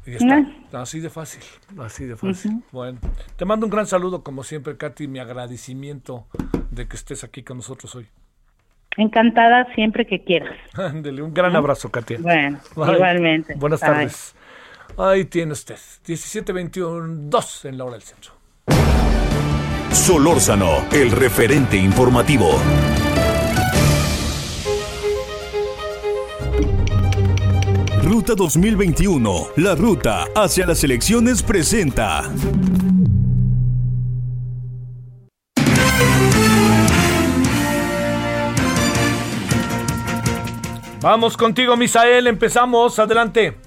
está. Así de fácil, así de fácil. Bueno, te mando un gran saludo, como siempre, Katy, mi agradecimiento de que estés aquí con nosotros hoy. Encantada siempre que quieras. [LAUGHS] Ándele, un gran abrazo, Katia. Bueno, igualmente. Buenas tardes. Ahí tiene usted, 1721, 2 en la hora del centro. Solórzano, el referente informativo. Ruta 2021, la ruta hacia las elecciones presenta. Vamos contigo, Misael, empezamos, adelante.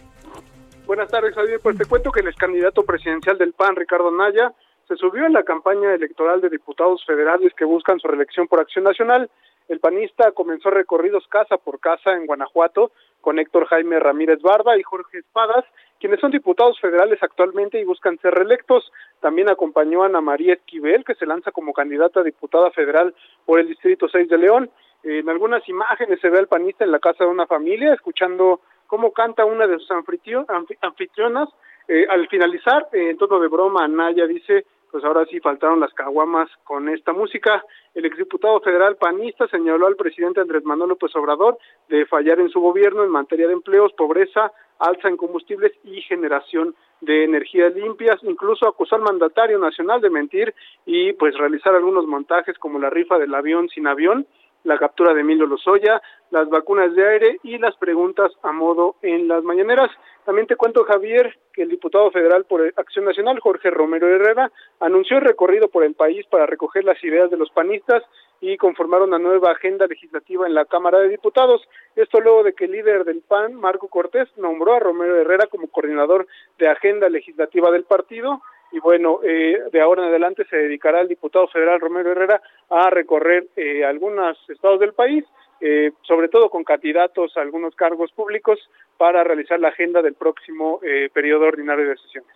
Buenas tardes, Javier. Pues te cuento que el ex candidato presidencial del PAN, Ricardo Naya, se subió en la campaña electoral de diputados federales que buscan su reelección por Acción Nacional. El panista comenzó recorridos casa por casa en Guanajuato con Héctor Jaime Ramírez Barba y Jorge Espadas, quienes son diputados federales actualmente y buscan ser reelectos. También acompañó a Ana María Esquivel, que se lanza como candidata a diputada federal por el Distrito 6 de León. En algunas imágenes se ve al panista en la casa de una familia, escuchando cómo canta una de sus anfitrionas. Eh, al finalizar, eh, en tono de broma, Naya dice pues ahora sí faltaron las caguamas con esta música. El exdiputado federal panista señaló al presidente Andrés Manuel López Obrador de fallar en su gobierno en materia de empleos, pobreza, alza en combustibles y generación de energías limpias, incluso acusó al mandatario nacional de mentir y pues realizar algunos montajes como la rifa del avión sin avión la captura de Emilio Lozoya, las vacunas de aire y las preguntas a modo en las mañaneras. También te cuento, Javier, que el diputado federal por Acción Nacional, Jorge Romero Herrera, anunció el recorrido por el país para recoger las ideas de los panistas y conformar una nueva agenda legislativa en la Cámara de Diputados. Esto luego de que el líder del PAN, Marco Cortés, nombró a Romero Herrera como coordinador de agenda legislativa del partido y bueno, eh, de ahora en adelante se dedicará el diputado federal Romero Herrera a recorrer eh, algunos estados del país, eh, sobre todo con candidatos a algunos cargos públicos para realizar la agenda del próximo eh, periodo ordinario de sesiones.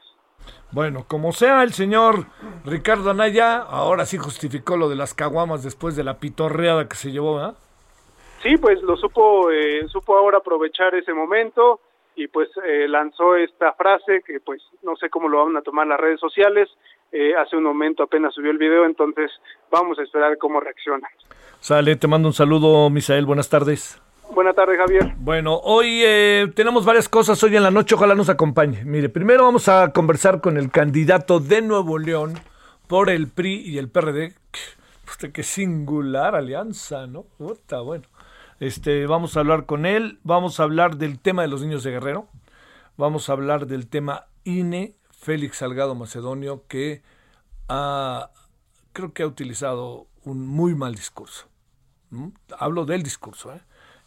Bueno, como sea, el señor Ricardo Anaya ahora sí justificó lo de las caguamas después de la pitorreada que se llevó, ¿verdad? Sí, pues lo supo, eh, supo ahora aprovechar ese momento y pues eh, lanzó esta frase que pues no sé cómo lo van a tomar las redes sociales. Eh, hace un momento apenas subió el video, entonces vamos a esperar cómo reacciona. Sale, te mando un saludo, Misael, buenas tardes. Buenas tardes, Javier. Bueno, hoy eh, tenemos varias cosas hoy en la noche, ojalá nos acompañe. Mire, primero vamos a conversar con el candidato de Nuevo León por el PRI y el PRD. Usted qué singular alianza, ¿no? Está bueno. Este, vamos a hablar con él, vamos a hablar del tema de los niños de Guerrero, vamos a hablar del tema INE, Félix Salgado Macedonio, que ha, creo que ha utilizado un muy mal discurso. Hablo del discurso, ¿eh?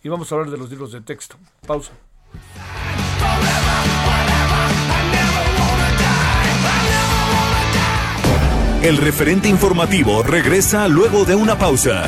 Y vamos a hablar de los libros de texto. Pausa. El referente informativo regresa luego de una pausa.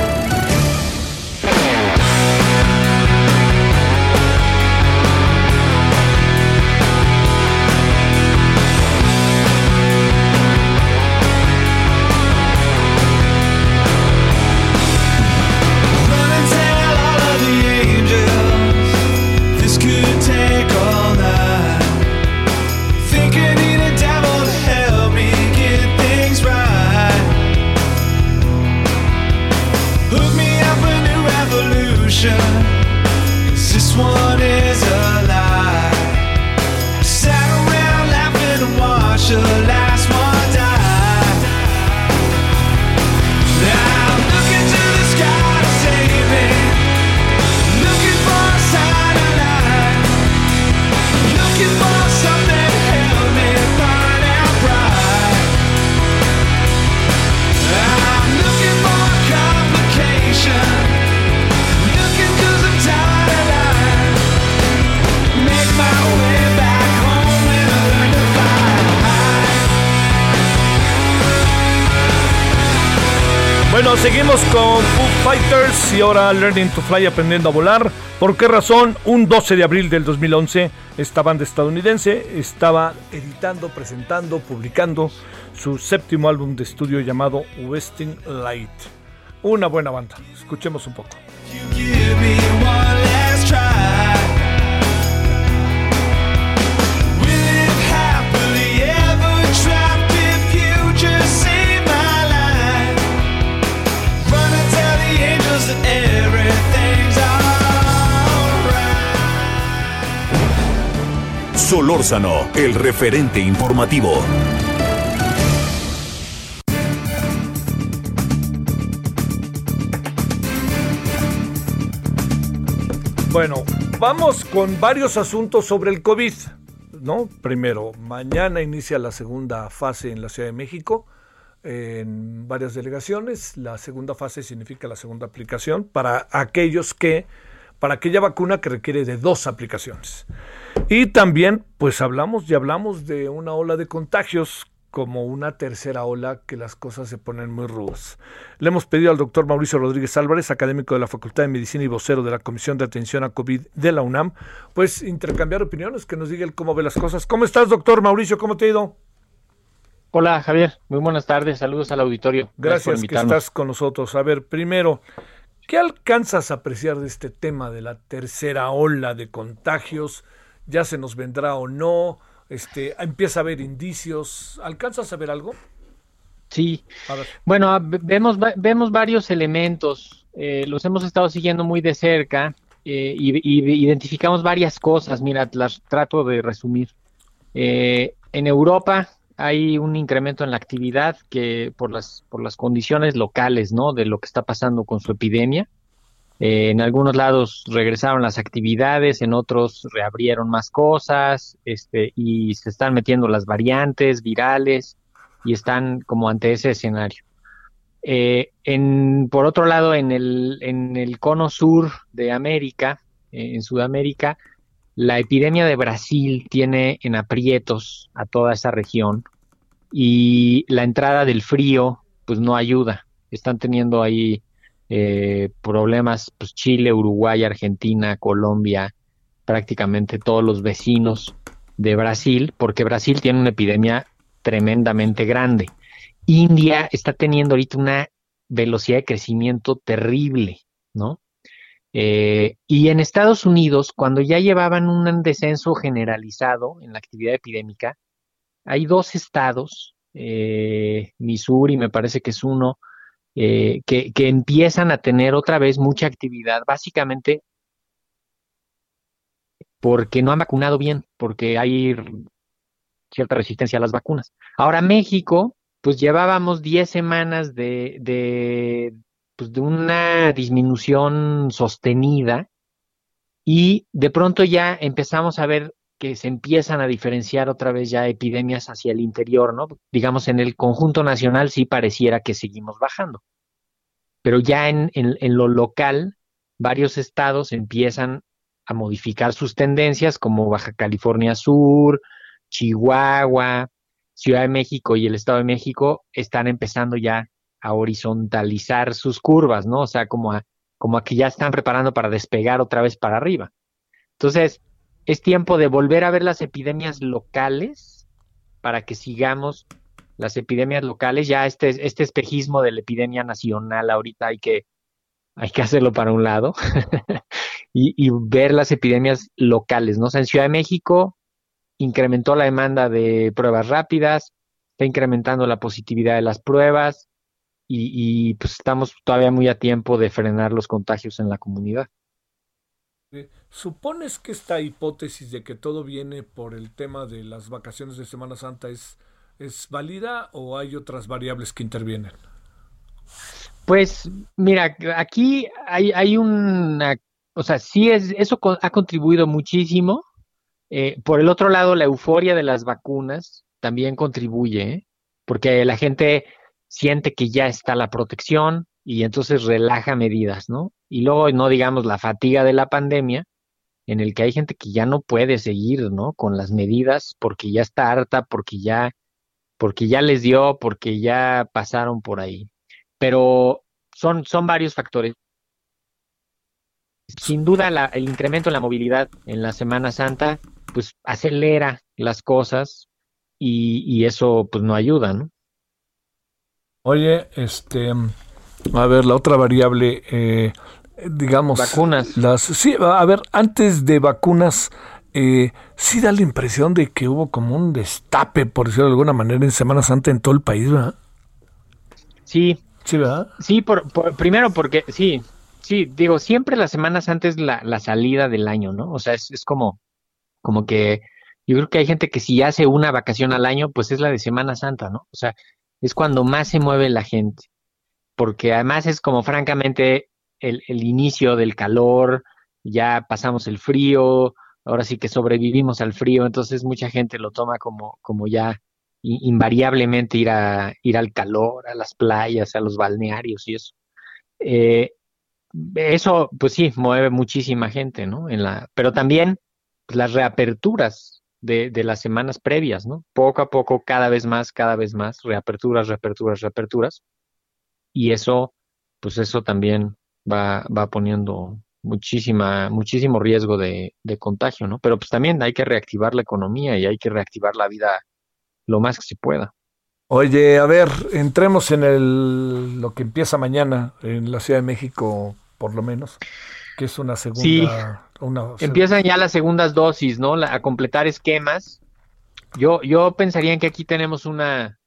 Y ahora Learning to Fly, aprendiendo a volar. ¿Por qué razón? Un 12 de abril del 2011, esta banda estadounidense estaba editando, presentando, publicando su séptimo álbum de estudio llamado Westing Light. Una buena banda. Escuchemos un poco. Solórzano, el referente informativo. Bueno, vamos con varios asuntos sobre el COVID. ¿no? Primero, mañana inicia la segunda fase en la Ciudad de México en varias delegaciones. La segunda fase significa la segunda aplicación para aquellos que, para aquella vacuna que requiere de dos aplicaciones. Y también, pues hablamos y hablamos de una ola de contagios como una tercera ola que las cosas se ponen muy rudas. Le hemos pedido al doctor Mauricio Rodríguez Álvarez, académico de la Facultad de Medicina y vocero de la Comisión de Atención a COVID de la UNAM, pues intercambiar opiniones, que nos diga él cómo ve las cosas. ¿Cómo estás, doctor Mauricio? ¿Cómo te ha ido? Hola Javier, muy buenas tardes, saludos al auditorio. Gracias, por que estás con nosotros. A ver, primero, ¿qué alcanzas a apreciar de este tema de la tercera ola de contagios? ¿Ya se nos vendrá o no? Este, empieza a haber indicios. ¿Alcanzas a ver algo? Sí, bueno, ve- vemos, vemos varios elementos, eh, los hemos estado siguiendo muy de cerca eh, y, y identificamos varias cosas, mira, las trato de resumir. Eh, en Europa hay un incremento en la actividad que por las, por las condiciones locales, ¿no? De lo que está pasando con su epidemia. Eh, en algunos lados regresaron las actividades, en otros reabrieron más cosas, este, y se están metiendo las variantes virales y están como ante ese escenario. Eh, en, por otro lado, en el, en el cono sur de América, eh, en Sudamérica. La epidemia de Brasil tiene en aprietos a toda esa región y la entrada del frío pues no ayuda. Están teniendo ahí eh, problemas pues Chile, Uruguay, Argentina, Colombia, prácticamente todos los vecinos de Brasil, porque Brasil tiene una epidemia tremendamente grande. India está teniendo ahorita una velocidad de crecimiento terrible, ¿no? Eh, y en Estados Unidos, cuando ya llevaban un descenso generalizado en la actividad epidémica, hay dos estados, eh, Missouri me parece que es uno, eh, que, empiezan a tener otra vez mucha actividad, básicamente porque no han vacunado bien, porque hay cierta resistencia a las vacunas. Ahora México, pues llevábamos 10 semanas de, pues, de una disminución sostenida y de pronto ya empezamos a ver que se empiezan a diferenciar otra vez ya epidemias hacia el interior, ¿no? Digamos, en el conjunto nacional sí pareciera que seguimos bajando, pero ya en, en, en lo local, varios estados empiezan a modificar sus tendencias, como Baja California Sur, Chihuahua, Ciudad de México y el Estado de México están empezando ya a horizontalizar sus curvas, ¿no? O sea, como a, como a que ya están preparando para despegar otra vez para arriba. Entonces, es tiempo de volver a ver las epidemias locales para que sigamos las epidemias locales. Ya este, este espejismo de la epidemia nacional ahorita hay que, hay que hacerlo para un lado [LAUGHS] y, y ver las epidemias locales, ¿no? O sea, en Ciudad de México incrementó la demanda de pruebas rápidas, está incrementando la positividad de las pruebas y, y, pues estamos todavía muy a tiempo de frenar los contagios en la comunidad. ¿Supones que esta hipótesis de que todo viene por el tema de las vacaciones de Semana Santa es, es válida o hay otras variables que intervienen? Pues mira, aquí hay, hay una, o sea, sí es, eso ha contribuido muchísimo. Eh, por el otro lado, la euforia de las vacunas también contribuye, ¿eh? porque la gente siente que ya está la protección y entonces relaja medidas, ¿no? Y luego no digamos la fatiga de la pandemia, en el que hay gente que ya no puede seguir, ¿no? Con las medidas porque ya está harta, porque ya, porque ya les dio, porque ya pasaron por ahí. Pero son, son varios factores. Sin duda, la- el incremento en la movilidad en la Semana Santa, pues acelera las cosas y, y eso pues no ayuda, ¿no? Oye, este, a ver, la otra variable, eh, digamos, Vacunas. Las, sí, a ver, antes de vacunas, eh, sí da la impresión de que hubo como un destape, por decirlo de alguna manera, en Semana Santa en todo el país, ¿verdad? Sí, Sí, ¿verdad? Sí, por, por- primero porque, sí, sí, digo, siempre las semanas antes la, la salida del año, ¿no? O sea, es, es como, como que yo creo que hay gente que si hace una vacación al año, pues es la de Semana Santa, ¿no? O sea, es cuando más se mueve la gente, porque además es como francamente el, el inicio del calor, ya pasamos el frío, ahora sí que sobrevivimos al frío, entonces mucha gente lo toma como, como ya invariablemente ir a ir al calor, a las playas, a los balnearios y eso. Eh, eso, pues sí, mueve muchísima gente, ¿no? En la, pero también pues, las reaperturas de, de las semanas previas, ¿no? Poco a poco, cada vez más, cada vez más, reaperturas, reaperturas, reaperturas. Y eso, pues eso también va, va poniendo muchísima, muchísimo riesgo de, de contagio, ¿no? Pero pues también hay que reactivar la economía y hay que reactivar la vida lo más que se pueda. Oye, a ver, entremos en el, lo que empieza mañana en la Ciudad de México, por lo menos, que es una segunda, Sí. Una Empiezan ya las segundas dosis, ¿no? La- a completar esquemas. Yo, yo pensaría que aquí tenemos una,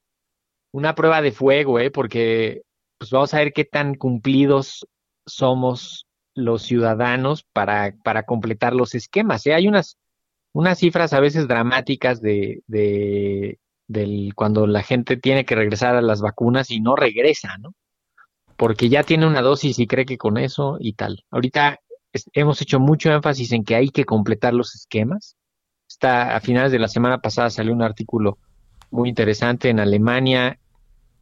una prueba de fuego, ¿eh? Porque pues vamos a ver qué tan cumplidos somos los ciudadanos para, para completar los esquemas, ¿eh? Hay unas, unas cifras a veces dramáticas de, de, del, cuando la gente tiene que regresar a las vacunas y no regresa, ¿no? Porque ya tiene una dosis y cree que con eso y tal. Ahorita es- hemos hecho mucho énfasis en que hay que completar los esquemas. Está, a finales de la semana pasada salió un artículo muy interesante en Alemania.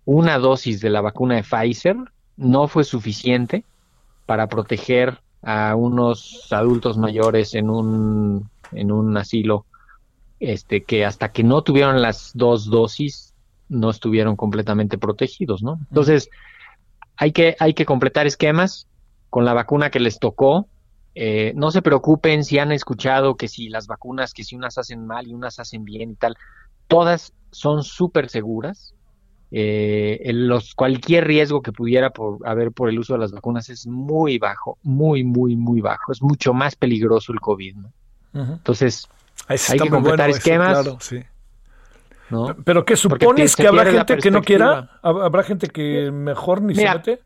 Una dosis de la vacuna de Pfizer no fue suficiente para proteger a unos adultos mayores en un, en un asilo, este, que hasta que no tuvieron las dos dosis, no estuvieron completamente protegidos, ¿no? Entonces, hay que, hay que completar esquemas con la vacuna que les tocó. Eh, no se preocupen si han escuchado que si las vacunas, que si unas hacen mal y unas hacen bien y tal, todas son súper seguras. Eh, los, cualquier riesgo que pudiera por, haber por el uso de las vacunas es muy bajo, muy, muy, muy bajo. Es mucho más peligroso el COVID, ¿no? Entonces, hay que completar bueno eso, esquemas. claro, sí. ¿no? Pero que Porque supones que habrá gente que no quiera, perspectiva. ¿Hab- habrá gente que mejor ni Mira, se mete.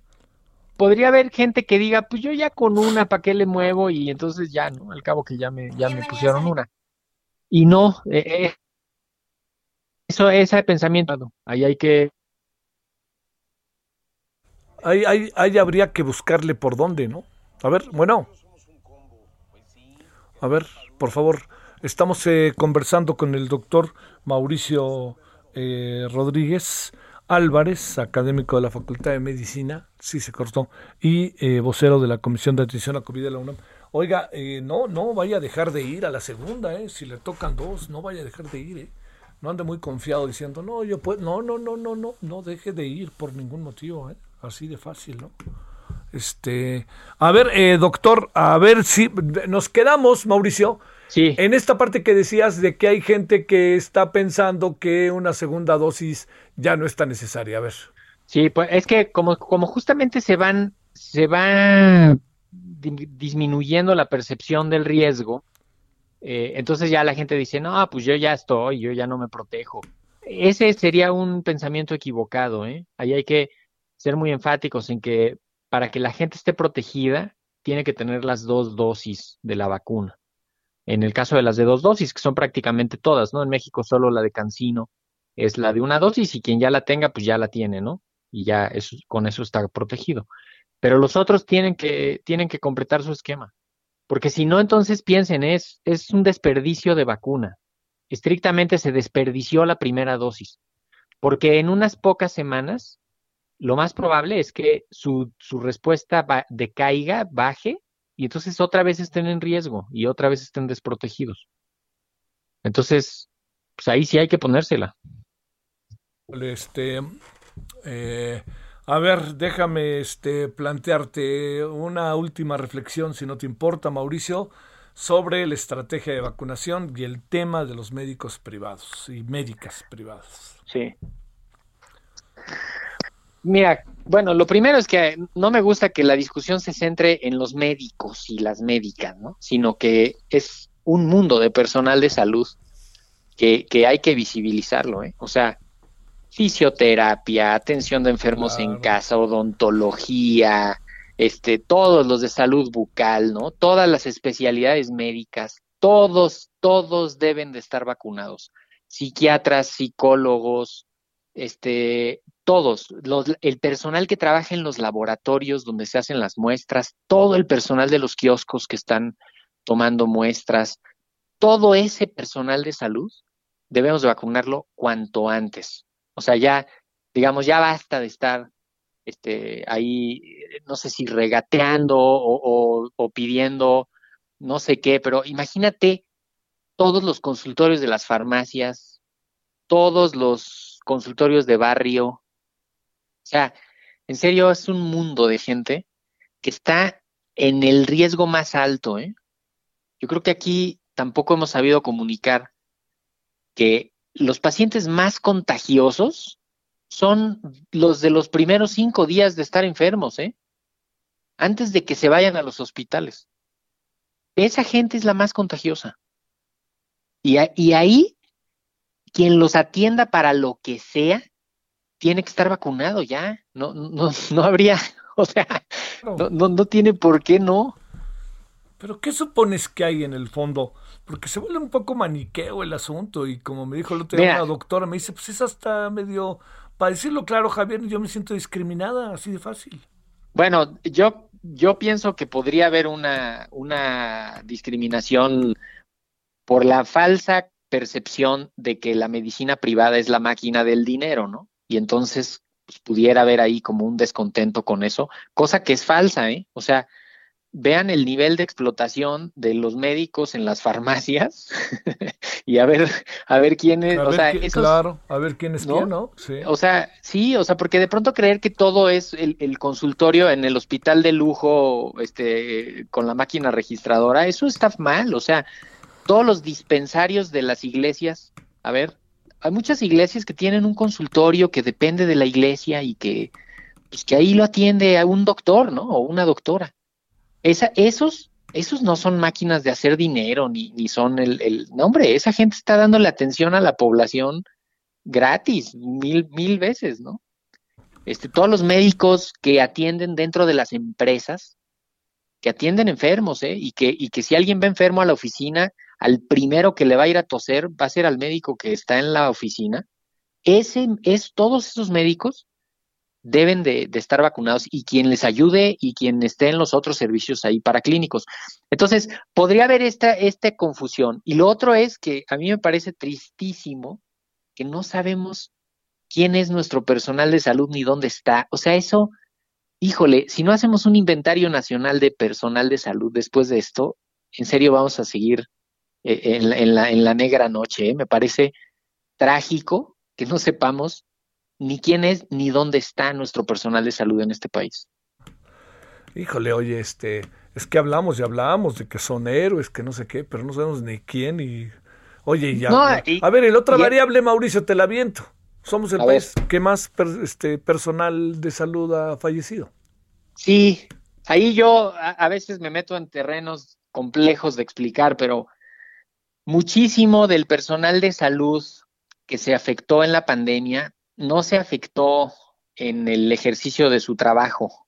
Podría haber gente que diga, pues yo ya con una, ¿para qué le muevo? Y entonces ya, ¿no? Al cabo que ya me, ya me pusieron una. Y no, eh, eh, eso, ese pensamiento, ahí hay que, Ahí, ahí, ahí habría que buscarle por dónde, ¿no? A ver, bueno. A ver, por favor. Estamos eh, conversando con el doctor Mauricio eh, Rodríguez Álvarez, académico de la Facultad de Medicina, sí se cortó, y eh, vocero de la Comisión de Atención a COVID de la UNAM. Oiga, eh, no, no vaya a dejar de ir a la segunda, eh, si le tocan dos, no vaya a dejar de ir, eh. No ande muy confiado diciendo, no, yo puedo, no, no, no, no, no, no deje de ir por ningún motivo, eh. Así de fácil, ¿no? Este, a ver, eh, doctor, a ver si nos quedamos, Mauricio, sí. en esta parte que decías de que hay gente que está pensando que una segunda dosis ya no está necesaria. A ver. Sí, pues es que como, como justamente se van, se va di- disminuyendo la percepción del riesgo, eh, entonces ya la gente dice, no, pues yo ya estoy, yo ya no me protejo. Ese sería un pensamiento equivocado, ¿eh? Ahí hay que ser muy enfáticos en que para que la gente esté protegida, tiene que tener las dos dosis de la vacuna. En el caso de las de dos dosis, que son prácticamente todas, ¿no? En México solo la de Cancino es la de una dosis y quien ya la tenga, pues ya la tiene, ¿no? Y ya con eso está protegido. Pero los otros tienen que, tienen que completar su esquema. Porque si no, entonces piensen, es, es un desperdicio de vacuna. Estrictamente se desperdició la primera dosis. Porque en unas pocas semanas, lo más probable es que su, su respuesta decaiga, baje, y entonces otra vez estén en riesgo y otra vez estén desprotegidos. Entonces, pues ahí sí hay que ponérsela. Este, eh, a ver, déjame este, plantearte una última reflexión, si no te importa, Mauricio, sobre la estrategia de vacunación y el tema de los médicos privados y médicas privadas. Sí. Mira, bueno, lo primero es que no me gusta que la discusión se centre en los médicos y las médicas, ¿no? Sino que es un mundo de personal de salud que, que hay que visibilizarlo, ¿eh? O sea, fisioterapia, atención de enfermos en casa, odontología, este, todos los de salud bucal, ¿no? Todas las especialidades médicas, todos, todos deben de estar vacunados. Psiquiatras, psicólogos, este, todos, los, el personal que trabaja en los laboratorios donde se hacen las muestras, todo el personal de los kioscos que están tomando muestras, todo ese personal de salud debemos de vacunarlo cuanto antes. O sea, ya, digamos, ya basta de estar este, ahí, eh, no sé si regateando o, o- o pidiendo no sé qué, pero imagínate todos los consultorios de las farmacias, todos los consultorios de barrio. O sea, en serio, es un mundo de gente que está en el riesgo más alto, ¿eh? Yo creo que aquí tampoco hemos sabido comunicar que los pacientes más contagiosos son los de los primeros cinco días de estar enfermos, ¿eh? Antes de que se vayan a los hospitales. Esa gente es la más contagiosa. Y, ahí, quien los atienda para lo que sea, tiene que estar vacunado ya. No, no, [LAUGHS] no habría, o sea, no, no, no tiene por qué no. Pero ¿qué supones que hay en el fondo? Porque se vuelve un poco maniqueo el asunto y como me dijo el otro día Mira. una doctora, me dice, pues es hasta medio, para decirlo claro, Javier, yo me siento discriminada, así de fácil. Bueno, yo, yo pienso que podría haber una, una discriminación por la falsa percepción de que la medicina privada es la máquina del dinero, ¿no? Y entonces pues, pudiera haber ahí como un descontento con eso, cosa que es falsa, ¿eh? O sea, vean el nivel de explotación de los médicos en las farmacias [LAUGHS] y a ver, a ver quién es, A o ver sea, esos- claro, a ver quién es ¿no? quién, ¿no? Sí. o sea, sí, o sea, porque de pronto creer que todo es el, el consultorio en el hospital de lujo, este, con la máquina registradora, eso está mal, o sea, todos los dispensarios de las iglesias, a ver, hay muchas iglesias que tienen un consultorio que depende de la iglesia y que, pues que ahí lo atiende a un doctor, ¿no? O una doctora. Esa, esos, esos no son máquinas de hacer dinero, ni, ni son el, el, no hombre, esa gente está dándole atención a la población gratis, mil, mil veces, ¿no? Este, todos los médicos que atienden dentro de las empresas, que atienden enfermos, ¿eh? Y que, y que si alguien va enfermo a la oficina, al primero que le va a ir a toser va a ser al médico que está en la oficina. Ese, es, todos esos médicos deben de, estar vacunados y quien les ayude y quien esté en los otros servicios ahí para clínicos. Entonces, podría haber esta, esta confusión. Y lo otro es que a mí me parece tristísimo que no sabemos quién es nuestro personal de salud ni dónde está. O sea, eso, híjole, si no hacemos un inventario nacional de personal de salud después de esto, en serio vamos a seguir en, la, en, la, en la negra noche. ¿eh? Me parece trágico que no sepamos ni quién es ni dónde está nuestro personal de salud en este país. Híjole, oye, este, es que hablamos y hablamos de que son héroes, que no sé qué, pero no sabemos ni quién y... Oye, ya. No, y- a ver, el otra y- variable, Mauricio, te la viento. Somos el país que más per- este, personal de salud ha fallecido. Sí, ahí yo a, a veces me meto en terrenos complejos de explicar, pero muchísimo del personal de salud que se afectó en la pandemia no se afectó en el ejercicio de su trabajo.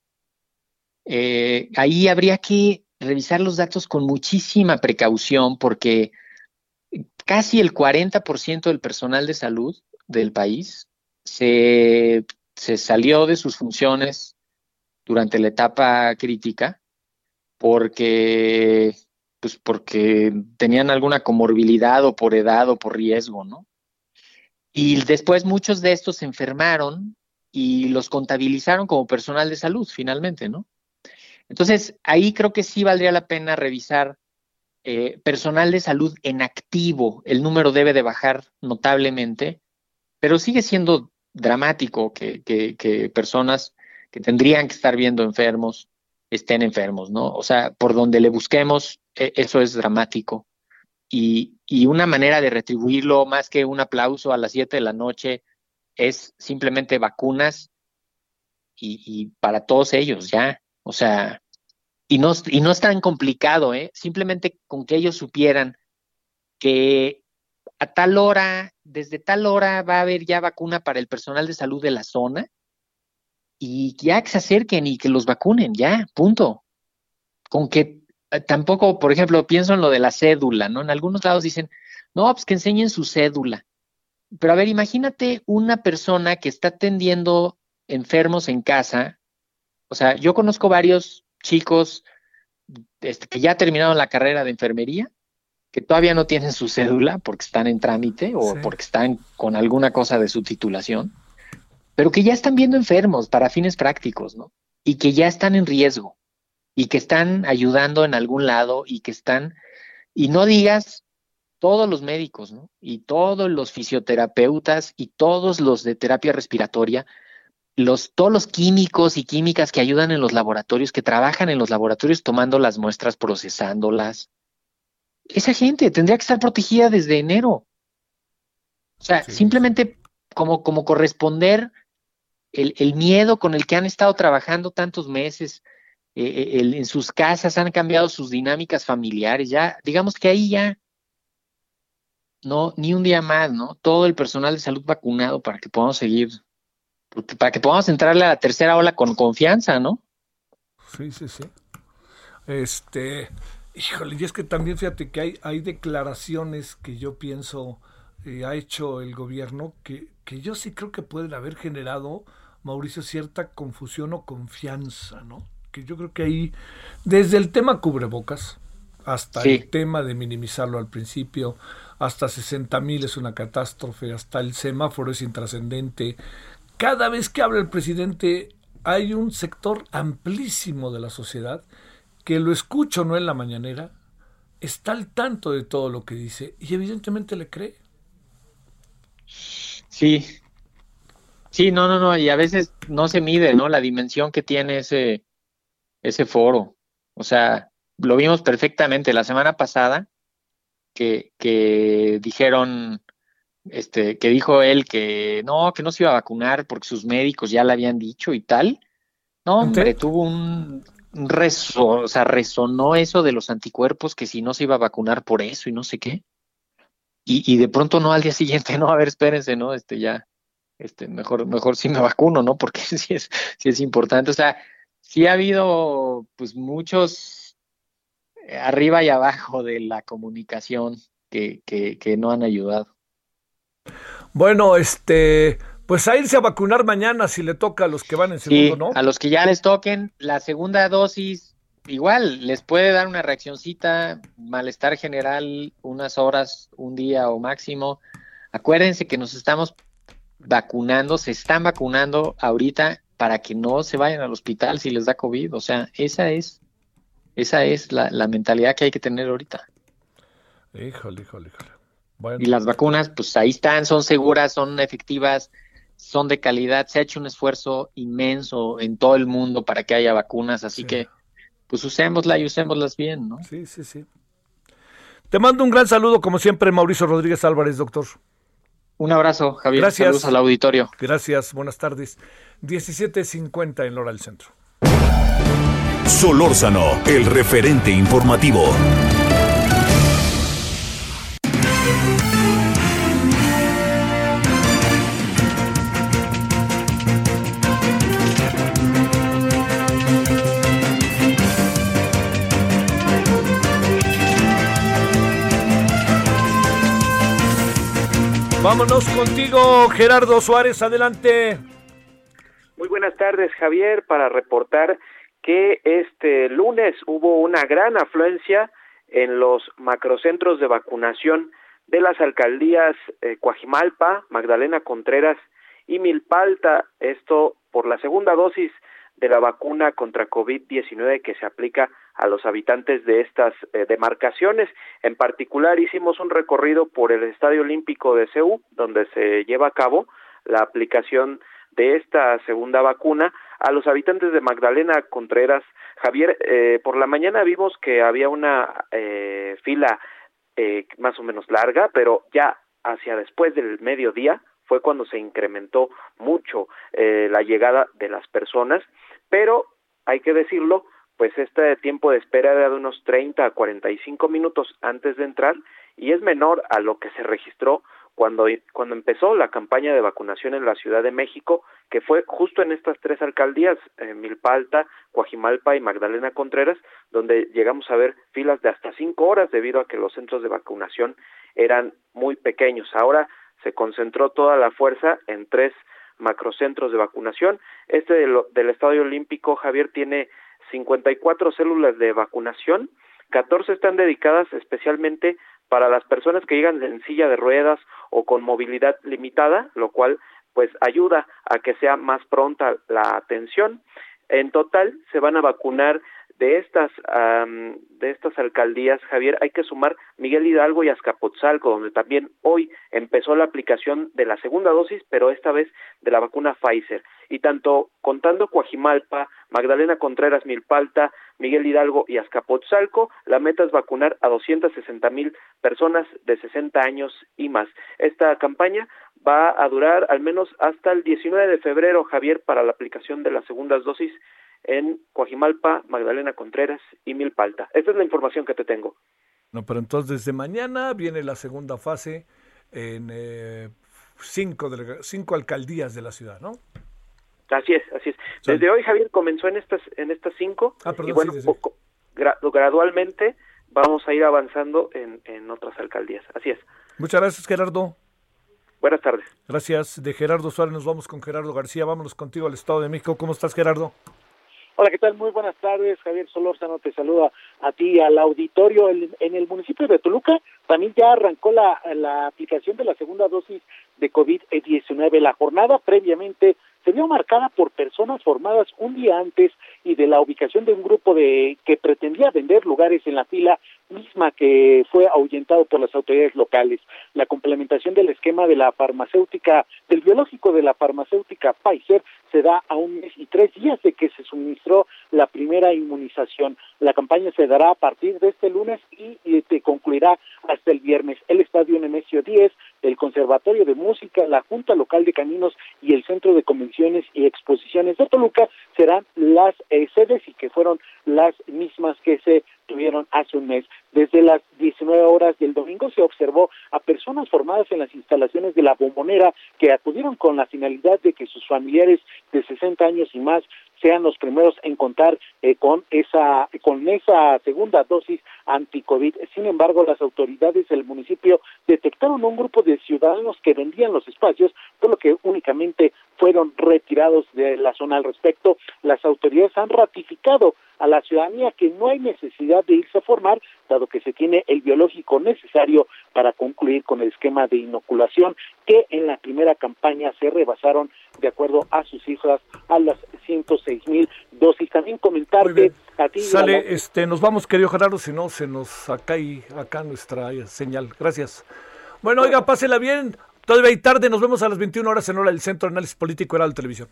Eh, ahí habría que revisar los datos con muchísima precaución porque casi el 40% del personal de salud del país se, se salió de sus funciones durante la etapa crítica porque pues porque tenían alguna comorbilidad o por edad o por riesgo, ¿no? Y después muchos de estos se enfermaron y los contabilizaron como personal de salud finalmente, ¿no? Entonces, ahí creo que sí valdría la pena revisar eh, personal de salud en activo. El número debe de bajar notablemente, pero sigue siendo dramático que, que, personas que tendrían que estar viendo enfermos estén enfermos, ¿no? O sea, por donde le busquemos, eso es dramático. Y, y una manera de retribuirlo, más que un aplauso a las 7 de la noche, es simplemente vacunas y, y para todos ellos, ya. O sea, y no, y no es tan complicado, ¿eh? Simplemente con que ellos supieran que a tal hora, desde tal hora va a haber ya vacuna para el personal de salud de la zona y ya que se acerquen y que los vacunen, ya, punto. Con que tampoco, por ejemplo, pienso en lo de la cédula, ¿no? En algunos lados dicen, no, pues que enseñen su cédula. Pero a ver, imagínate una persona que está atendiendo enfermos en casa. O sea, yo conozco varios chicos este, que ya terminaron la carrera de enfermería, que todavía no tienen su cédula porque están en trámite o Sí. porque están con alguna cosa de su titulación, pero que ya están viendo enfermos para fines prácticos, ¿no? Y que ya están en riesgo y que están ayudando en algún lado y que están, y no digas todos los médicos, ¿no? Y todos los fisioterapeutas y todos los de terapia respiratoria, los, todos los químicos y químicas que ayudan en los laboratorios, que trabajan en los laboratorios tomando las muestras, procesándolas. Esa gente tendría que estar protegida desde enero. O sea, simplemente como, como corresponder el, el miedo con el que han estado trabajando tantos meses, eh, el- en sus casas han cambiado sus dinámicas familiares, ya, digamos que ahí ya, no, ni un día más, ¿no? Todo el personal de salud vacunado para que podamos seguir, para que podamos entrarle a la tercera ola con confianza, ¿no? Sí, sí, sí. Este, híjole, y es que también fíjate que hay, hay declaraciones que yo pienso eh, ha hecho el gobierno que, que yo sí creo que pueden haber generado, Mauricio, cierta confusión o confianza, ¿no? Que yo creo que ahí, desde el tema cubrebocas hasta Sí. el tema de minimizarlo al principio, hasta 60 mil es una catástrofe, hasta el semáforo es intrascendente. Cada vez que habla el presidente hay un sector amplísimo de la sociedad que lo escucho no en la mañanera, está al tanto de todo lo que dice y evidentemente le cree. Sí. Sí, no, no, no, y a veces no se mide, ¿no? La dimensión que tiene ese, ese foro. O sea, lo vimos perfectamente la semana pasada, que, que dijeron, este, que dijo él que no, que no se iba a vacunar porque sus médicos ya le habían dicho y tal. No, hombre, tuvo un, reso, o sea, resonó eso de los anticuerpos, que si no se iba a vacunar por eso y no sé qué. Y, y de pronto no al día siguiente, [LAUGHS] no, a ver, espérense, ¿no? Este ya, este, mejor, mejor sí me vacuno, ¿no? Porque [LAUGHS] sí es, sí es importante. O sea, sí ha habido pues muchos eh, arriba y abajo de la comunicación que, que, que no han ayudado. Bueno, este, pues a irse a vacunar mañana si le toca a los que van en Sí, segundo, ¿no? a los que ya les toquen la segunda dosis, igual les puede dar una reaccioncita, malestar general, unas horas, un día o máximo. Acuérdense que nos estamos vacunando, se están vacunando ahorita para que no se vayan al hospital si les da COVID. O sea, esa es, esa es la, la mentalidad que hay que tener ahorita. Híjole, híjole, híjole. Bueno, Y las vacunas, pues ahí están, son seguras, son efectivas, son de calidad. Se ha hecho un esfuerzo inmenso en todo el mundo para que haya vacunas, así que pues usémosla y usémoslas bien, ¿no? Sí, sí, sí. Te mando un gran saludo, como siempre, Mauricio Rodríguez Álvarez, doctor. Un abrazo, Javier. Gracias. Saludos al auditorio. Gracias, buenas tardes. 17.50 en Lora del Centro. Solórzano, el referente informativo. Vámonos contigo, Gerardo Suárez, adelante. Muy buenas tardes, Javier, para reportar que este lunes hubo una gran afluencia en los macrocentros de vacunación de las alcaldías eh, Coajimalpa, Magdalena Contreras y Milpalta, esto por la segunda dosis de la vacuna contra COVID-19 que se aplica a los habitantes de estas eh, demarcaciones. En particular, hicimos un recorrido por el Estadio Olímpico de Ceú, donde se lleva a cabo la aplicación de esta segunda vacuna a los habitantes de Magdalena Contreras. Javier, eh, por la mañana vimos que había una eh, fila eh, más o menos larga, pero ya hacia después del mediodía fue cuando se incrementó mucho eh, la llegada de las personas, pero hay que decirlo, pues este tiempo de espera era de unos 30 a 45 minutos antes de entrar y es menor a lo que se registró cuando, cuando empezó la campaña de vacunación en la Ciudad de México, que fue justo en estas tres alcaldías, eh, Milpalta, Coajimalpa y Magdalena Contreras, donde llegamos a ver filas de hasta cinco horas debido a que los centros de vacunación eran muy pequeños. Ahora se concentró toda la fuerza en tres macrocentros de vacunación. Este del, del Estadio Olímpico, Javier, tiene 54 células de vacunación, 14 están dedicadas especialmente para las personas que llegan en silla de ruedas o con movilidad limitada, lo cual pues ayuda a que sea más pronta la atención. En total se van a vacunar de estas am, de estas alcaldías, Javier, hay que sumar Miguel Hidalgo y Azcapotzalco, donde también hoy empezó la aplicación de la segunda dosis, pero esta vez de la vacuna Pfizer. Y tanto contando Coajimalpa, Magdalena Contreras, Milpalta, Miguel Hidalgo y Azcapotzalco, la meta es vacunar a 260 mil personas de 60 años y más. Esta campaña va a durar al menos hasta el 19 de febrero, Javier, para la aplicación de las segundas dosis en Coajimalpa, Magdalena Contreras y Milpalta. Esta es la información que te tengo. No, pero entonces desde mañana viene la segunda fase en eh, cinco, cinco alcaldías de la ciudad, ¿no? Así es, así es. Desde hoy, Javier, comenzó en estas en estas cinco Ah, perdón, y bueno, sí, sí, sí. poco- gra- gradualmente vamos a ir avanzando en, en otras alcaldías. Así es. Muchas gracias, Gerardo. Buenas tardes. Gracias. De Gerardo Suárez nos vamos con Gerardo García. Vámonos contigo al Estado de México. ¿Cómo estás, Gerardo? Hola, ¿qué tal? Muy buenas tardes. Javier Solórzano te saluda a ti al auditorio. En el municipio de Toluca también ya arrancó la, la aplicación de la segunda dosis de COVID-19. La jornada previamente se vio marcada por personas formadas un día antes y de la ubicación de un grupo de que pretendía vender lugares en la fila misma que fue ahuyentado por las autoridades locales. La complementación del esquema de la farmacéutica, del biológico de la farmacéutica Pfizer se da a un mes y tres días de que se suministró la primera inmunización. La campaña se dará a partir de este lunes y, y te concluirá hasta el viernes. El estadio Nemesio 10, el Conservatorio de Música, la Junta Local de Caminos y el Centro de Convenciones y Exposiciones de Toluca serán las eh, sedes y que fueron las mismas que se tuvieron hace un mes. Desde las 19 horas del domingo se observó a personas formadas en las instalaciones de la bombonera que acudieron con la finalidad de que sus familiares de 60 años y más sean los primeros en contar eh, con esa con esa segunda dosis anti-COVID. Sin embargo, las autoridades del municipio detectaron un grupo de ciudadanos que vendían los espacios, por lo que únicamente fueron retirados de la zona al respecto. Las autoridades han ratificado a la ciudadanía que no hay necesidad de irse a formar, dado que se tiene el biológico necesario para concluir con el esquema de inoculación que en la primera campaña se rebasaron, de acuerdo a sus cifras, a las 106 mil dosis. También comentarte a ti. Sale, a la- este, nos vamos, querido Gerardo, si no se nos acá acá nuestra eh, señal. Gracias. Bueno, oiga, pásela bien. Todavía hay tarde, nos vemos a las 21 horas en hora del Centro de Análisis Político Heraldo Televisión.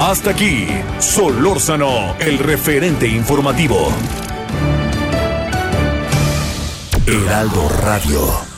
Hasta aquí, Solórzano, el referente informativo. Heraldo Radio.